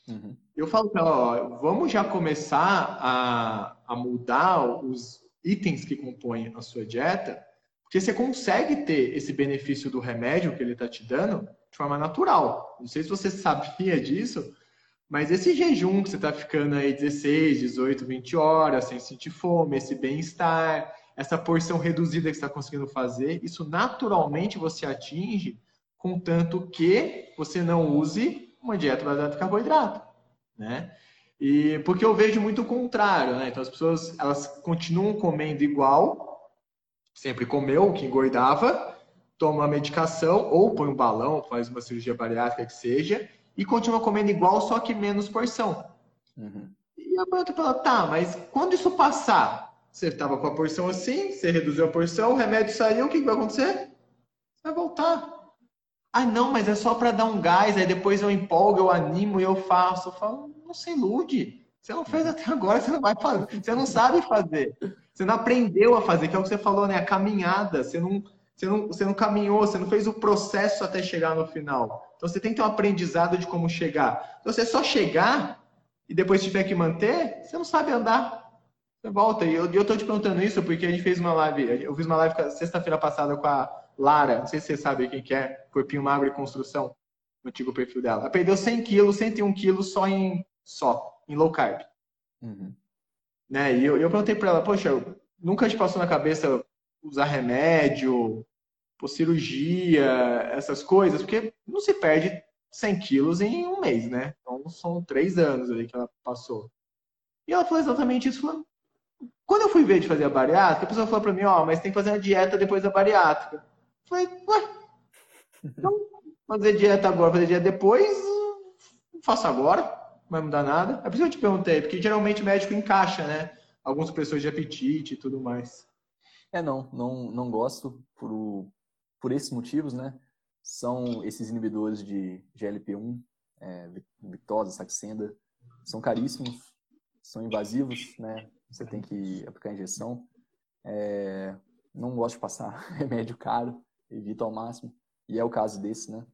Uhum. Eu falo para ela, ó, vamos já começar a, a mudar os itens que compõem a sua dieta, porque você consegue ter esse benefício do remédio que ele está te dando de forma natural. Não sei se você sabia disso, mas esse jejum que você está ficando aí 16, 18, 20 horas sem sentir fome, esse bem-estar, essa porção reduzida que você está conseguindo fazer, isso naturalmente você atinge, contanto que você não use uma dieta baseada em carboidrato, né? E porque eu vejo muito o contrário, né? Então as pessoas elas continuam comendo igual, sempre comeu o que engordava, toma a medicação ou põe um balão, faz uma cirurgia bariátrica que seja, e continua comendo igual, só que menos porção. Uhum. E a outra fala, tá, mas quando isso passar? Você estava com a porção assim, você reduziu a porção, o remédio saiu, o que, que vai acontecer? Vai voltar. Ah, não, mas é só para dar um gás, aí depois eu empolgo, eu animo e eu faço. Eu falo, não se ilude. Você não fez até agora, você não vai fazer. Você não sabe fazer. Você não aprendeu a fazer, que é o que você falou, né? A caminhada. Você não, você não, você não caminhou, você não fez o processo até chegar no final. Então você tem que ter um aprendizado de como chegar. Se você só chegar e depois tiver que manter, você não sabe andar. Volta. E eu, eu tô te perguntando isso porque a gente fez uma live. Eu fiz uma live sexta-feira passada com a Lara. Não sei se você sabe quem que é. Corpinho Magro e Construção. O antigo perfil dela. Ela perdeu 100 quilos, 101 quilos só em, só, em low carb. Uhum. Né? E eu, eu perguntei para ela, poxa, nunca te passou na cabeça usar remédio, por cirurgia, essas coisas? Porque não se perde 100 quilos em um mês, né? Então são três anos ali que ela passou. E ela falou exatamente isso. Falou, quando eu fui ver de fazer a bariátrica, a pessoa falou para mim, ó, oh, mas tem que fazer a dieta depois da bariátrica. Eu falei, ué, então fazer dieta agora, fazer dieta depois, faço agora, não vai mudar nada. É por isso que eu te perguntei, porque geralmente o médico encaixa, né? Algumas pessoas de apetite e tudo mais. É, não, não, não gosto por, por esses motivos, né? São esses inibidores de GLP-1, é, Victosa, Saxenda, são caríssimos, são invasivos, né? Você tem que aplicar injeção. É, não gosto de passar remédio caro, evito ao máximo. E é o caso desse, né?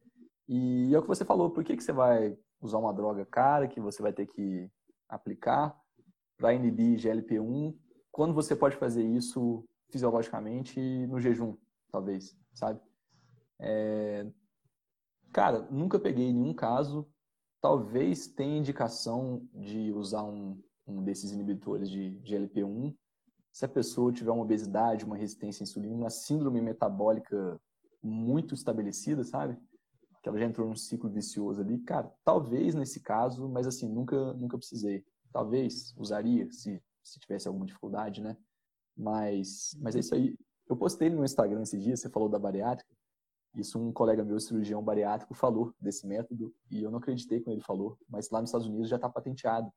E é o que você falou, por que, que você vai usar uma droga cara que você vai ter que aplicar para inibir GLP-1 quando você pode fazer isso fisiologicamente no jejum, talvez, sabe? É... Cara, nunca peguei nenhum caso. Talvez tenha indicação de usar um, um desses inibidores de, de GLP-1 se a pessoa tiver uma obesidade, uma resistência à insulina, uma síndrome metabólica muito estabelecida, sabe? Que ela já entrou num ciclo vicioso ali. Cara, talvez nesse caso, mas assim, nunca, nunca precisei. Talvez usaria se, se tivesse alguma dificuldade, né? Mas, mas é isso aí. Eu postei no Instagram esse dia, você falou da bariátrica. Isso um colega meu, cirurgião bariátrico, falou desse método e eu não acreditei quando ele falou, mas lá nos Estados Unidos já está patenteado,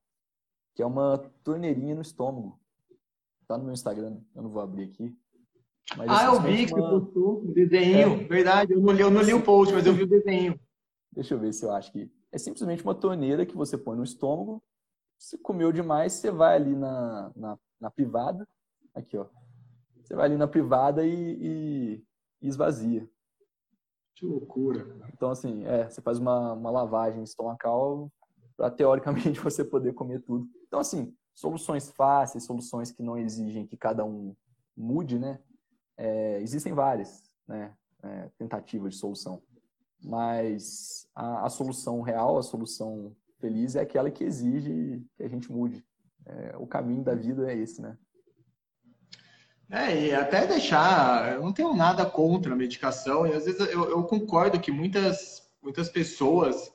que é uma torneirinha no estômago. Tá no meu Instagram, eu não vou abrir aqui. Mas, ah, eu vi que uma... você postou um desenho, é. verdade. Eu não, li, eu não li o post, mas eu vi o desenho. Deixa eu ver se eu acho que é simplesmente uma torneira que você põe no estômago. Se comeu demais, você vai ali na, na, na privada. Aqui, ó. Você vai ali na privada e, e, e esvazia. Que loucura. Então, assim, é, você faz uma, uma lavagem estomacal para, teoricamente, você poder comer tudo. Então, assim, soluções fáceis, soluções que não exigem que cada um mude, né? É, existem várias né? É, tentativas de solução. Mas a, a, solução real, a solução feliz é aquela que exige que a gente mude. É, o caminho da vida é esse, né? É, e até deixar, eu não tenho nada contra a medicação, e às vezes eu, eu, concordo que muitas, muitas pessoas,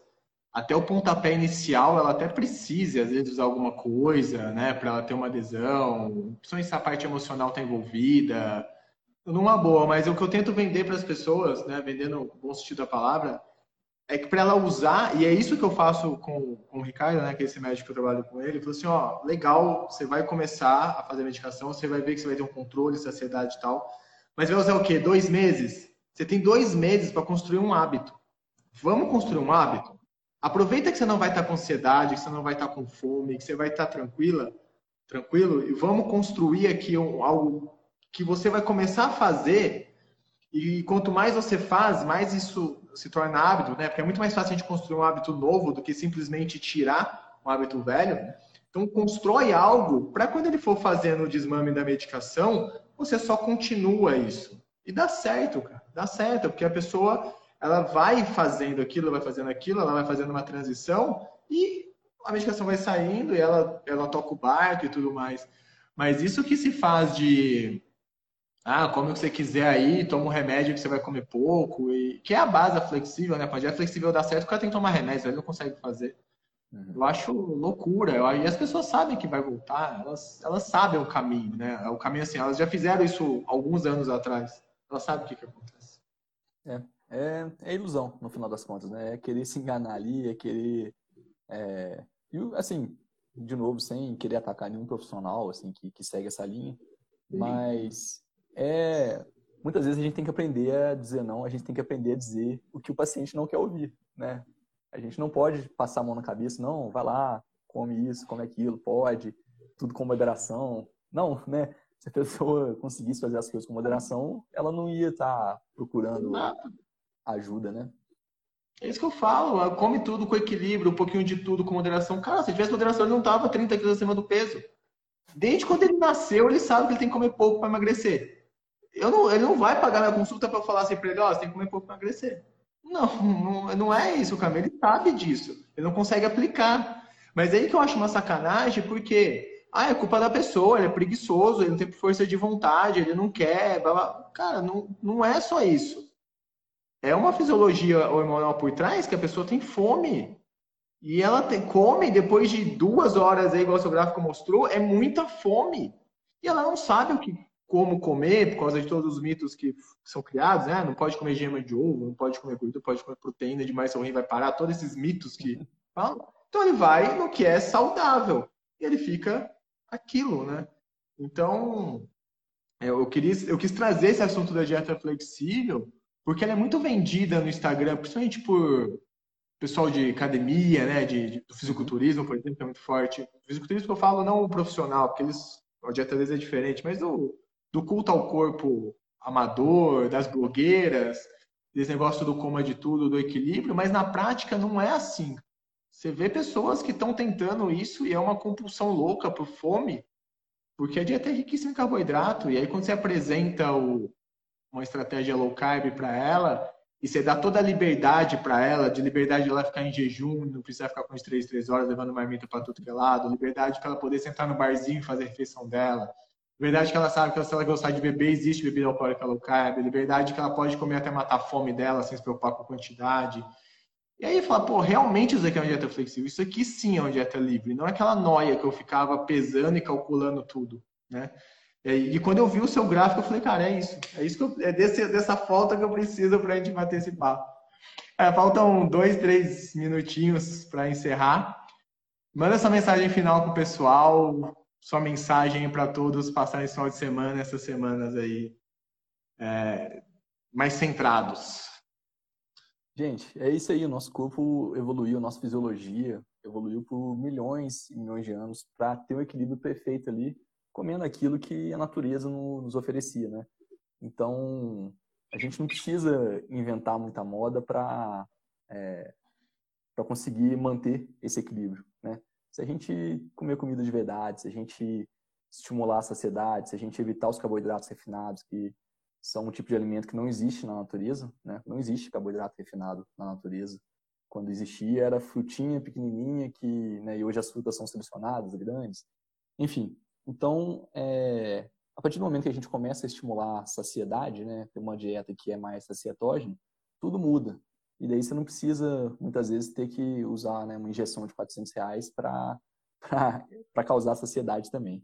até o pontapé inicial, ela até precisa, às vezes, usar alguma coisa, né, para ela ter uma adesão, principalmente se a parte emocional está envolvida, numa boa, mas o que eu tento vender para as pessoas, né, vendendo no bom sentido da palavra, é que para ela usar, e é isso que eu faço com, com o Ricardo, né, que é esse médico que eu trabalho com ele, ele falou assim, ó, legal, você vai começar a fazer a medicação, você vai ver que você vai ter um controle, saciedade e tal, mas vai usar o quê? Dois meses? Você tem dois meses para construir um hábito. Vamos construir um hábito? Aproveita que você não vai estar com ansiedade, que você não vai estar com fome, que você vai estar tranquila, tranquilo, e vamos construir aqui algo que você vai começar a fazer e quanto mais você faz, mais isso se torna hábito, né? Porque é muito mais fácil a gente construir um hábito novo do que simplesmente tirar um hábito velho. Então, constrói algo para quando ele for fazendo o desmame da medicação, você só continua isso. E dá certo, cara. Dá certo, porque a pessoa ela vai fazendo aquilo, vai fazendo aquilo, ela vai fazendo uma transição e a medicação vai saindo e ela, ela toca o barco e tudo mais. Mas isso que se faz de ah, come o que você quiser aí, toma um remédio que você vai comer pouco, e que é a base flexível, né? Pode é flexível dar certo, o cara tem que tomar remédio, ele não consegue fazer. Uhum. Eu acho loucura. E as pessoas sabem que vai voltar, elas, elas sabem o caminho, né? O caminho assim, elas já fizeram isso alguns anos atrás. Elas sabem o que, que acontece. É, é, é ilusão, no final das contas, né? É querer se enganar ali, é querer. É... E, assim, de novo, sem querer atacar nenhum profissional assim que, que segue essa linha, Sim. mas é muitas vezes a gente tem que aprender a dizer não, a gente tem que aprender a dizer o que o paciente não quer ouvir, né? A gente não pode passar a mão na cabeça, não, vai lá, come isso, come aquilo, pode, tudo com moderação. Não, né? Se a pessoa conseguisse fazer as coisas com moderação, ela não ia estar tá procurando ajuda, né? É isso que eu falo, come tudo com equilíbrio, um pouquinho de tudo com moderação. Cara, se tivesse moderação, ele não tava 30 quilos acima do peso. Desde quando ele nasceu, ele sabe que ele tem que comer pouco para emagrecer. Eu não, ele não vai pagar minha consulta para falar assim para ele, ó, oh, você tem que comer pouco para emagrecer. Não, não, não é isso, Camilo ele sabe disso. Ele não consegue aplicar. Mas é aí que eu acho uma sacanagem, porque ah, é culpa da pessoa, ele é preguiçoso, ele não tem força de vontade, ele não quer. Blá, blá. Cara, não, não é só isso. É uma fisiologia hormonal por trás que a pessoa tem fome. E ela tem, come depois de duas horas, aí, igual o seu gráfico mostrou, é muita fome. E ela não sabe o que, como comer, por causa de todos os mitos que são criados, né? Não pode comer gema de ovo, não pode comer gordura, pode comer proteína demais, seu rim vai parar, todos esses mitos que falam. Então ele vai no que é saudável. E ele fica aquilo, né? Então, eu, queria, eu quis trazer esse assunto da dieta flexível, porque ela é muito vendida no Instagram, principalmente por pessoal de academia, né, de, de, do fisiculturismo, por exemplo, que é muito forte. O fisiculturismo que eu falo não o profissional, porque eles, a dieta deles é diferente, mas do, do culto ao corpo amador, das blogueiras, desse negócio do coma de tudo, do equilíbrio, mas na prática não é assim. Você vê pessoas que estão tentando isso e é uma compulsão louca por fome, porque a dieta é riquíssima em carboidrato, e aí quando você apresenta o, uma estratégia low carb para ela, e você dá toda a liberdade para ela, de liberdade de ela ficar em jejum, não precisar ficar com as três, três horas levando marmita para tudo que é lado, liberdade para ela poder sentar no barzinho e fazer a refeição dela, liberdade que ela sabe que se ela gostar de beber, existe bebida alcoólica low carb, liberdade que ela pode comer até matar a fome dela sem se preocupar com quantidade. E aí fala, pô, realmente isso aqui é uma dieta flexível, isso aqui sim é uma dieta livre, não é aquela noia que eu ficava pesando e calculando tudo, né? E, quando eu vi o seu gráfico, eu falei, cara, é isso. É isso eu, é desse, dessa falta que eu preciso para a gente bater esse papo. É, faltam dois, três minutinhos para encerrar. Manda essa mensagem final para o pessoal, sua mensagem para todos passarem esse final de semana, essas semanas aí é, mais centrados. Gente, é isso aí. O nosso corpo evoluiu, nossa fisiologia evoluiu por milhões e milhões de anos para ter um equilíbrio perfeito ali comendo aquilo que a natureza nos oferecia, né? Então, a gente não precisa inventar muita moda para é, para conseguir manter esse equilíbrio, né? Se a gente comer comida de verdade, se a gente estimular a saciedade, se a gente evitar os carboidratos refinados, que são um tipo de alimento que não existe na natureza, né? Não existe carboidrato refinado na natureza. Quando existia era frutinha pequenininha que, né, e hoje as frutas são selecionadas, grandes. Enfim, então, é, a partir do momento que a gente começa a estimular a saciedade, né, ter uma dieta que é mais sacietógena, tudo muda. E daí você não precisa, muitas vezes, ter que usar né, uma injeção de 400 reais para causar saciedade também.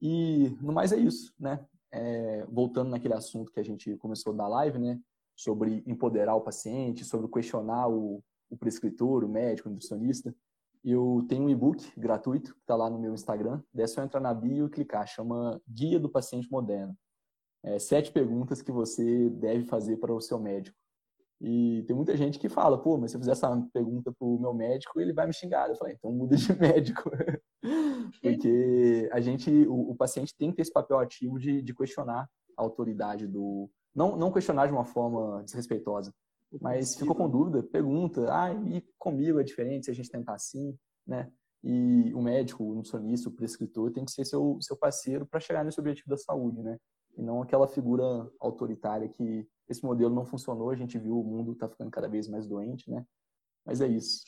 E, no mais, é isso, né? É, voltando naquele assunto que a gente começou da live, né? Sobre empoderar o paciente, sobre questionar o, o prescritor, o médico, o nutricionista. Eu tenho um e-book gratuito que está lá no meu Instagram. É só entrar na bio e clicar. Chama Guia do Paciente Moderno. É, sete perguntas que você deve fazer para o seu médico. E tem muita gente que fala, pô, mas se eu fizer essa pergunta para o meu médico, ele vai me xingar. Eu falei, então muda de médico. Porque a gente, o, o, paciente tem que ter esse papel ativo de, de questionar a autoridade do. Não, não questionar de uma forma desrespeitosa, mas ficou com dúvida, pergunta, ah, e comigo é diferente se a gente tentar assim, né? E o médico, o nutricionista, o prescritor tem que ser seu, seu parceiro para chegar nesse objetivo da saúde, né? E não aquela figura autoritária que esse modelo não funcionou, a gente viu o mundo está ficando cada vez mais doente, né? Mas é isso.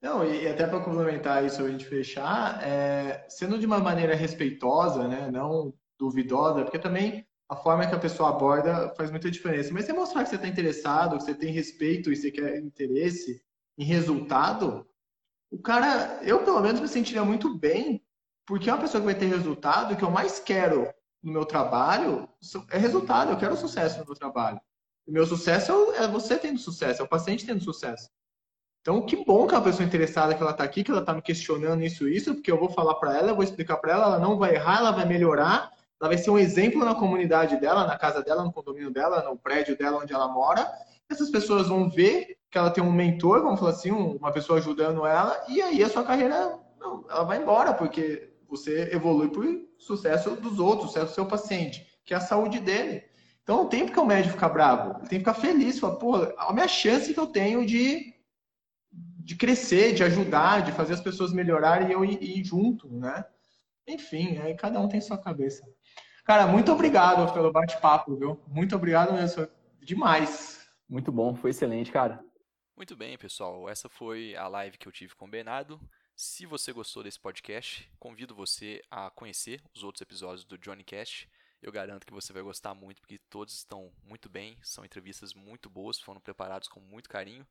Não, e até para complementar isso, a gente fechar, é, sendo de uma maneira respeitosa, né, não duvidosa, porque também a forma que a pessoa aborda faz muita diferença. Mas você mostrar que você está interessado, que você tem respeito e você quer interesse em resultado, o cara, eu pelo menos me sentiria muito bem, porque é uma pessoa que vai ter resultado, que eu mais quero no meu trabalho é resultado, eu quero sucesso no meu trabalho. O meu sucesso é você tendo sucesso, é o paciente tendo sucesso. Então, que bom que é uma pessoa interessada que ela está aqui, que ela está me questionando isso isso, porque eu vou falar para ela, eu vou explicar para ela, ela não vai errar, ela vai melhorar ela vai ser um exemplo na comunidade dela, na casa dela, no condomínio dela, no prédio dela onde ela mora. Essas pessoas vão ver que ela tem um mentor, vamos falar assim, uma pessoa ajudando ela, e aí a sua carreira não, ela vai embora, porque você evolui por sucesso dos outros, sucesso do seu paciente, que é a saúde dele. Então não tem porque o médico ficar bravo, ele tem que ficar feliz, falar, pô, a minha chance que eu tenho de, de crescer, de ajudar, de fazer as pessoas melhorarem e eu ir, ir junto, né? Enfim, aí cada um tem sua cabeça. Cara, muito obrigado pelo bate-papo, viu? Muito obrigado mesmo. Demais. Muito bom, foi excelente, cara. Muito bem, pessoal. Essa foi a live que eu tive com o Bernardo. Se você gostou desse podcast, convido você a conhecer os outros episódios do Johnny Cast. Eu garanto que você vai gostar muito, porque todos estão muito bem, são entrevistas muito boas, foram preparados com muito carinho.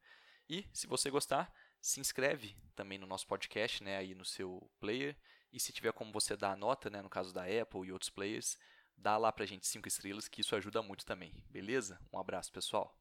E se você gostar, se inscreve também no nosso podcast, né, aí no seu player. E se tiver como você dar a nota, né, no caso da Apple e outros players, dá lá pra gente cinco estrelas, que isso ajuda muito também. Beleza? Um abraço, pessoal.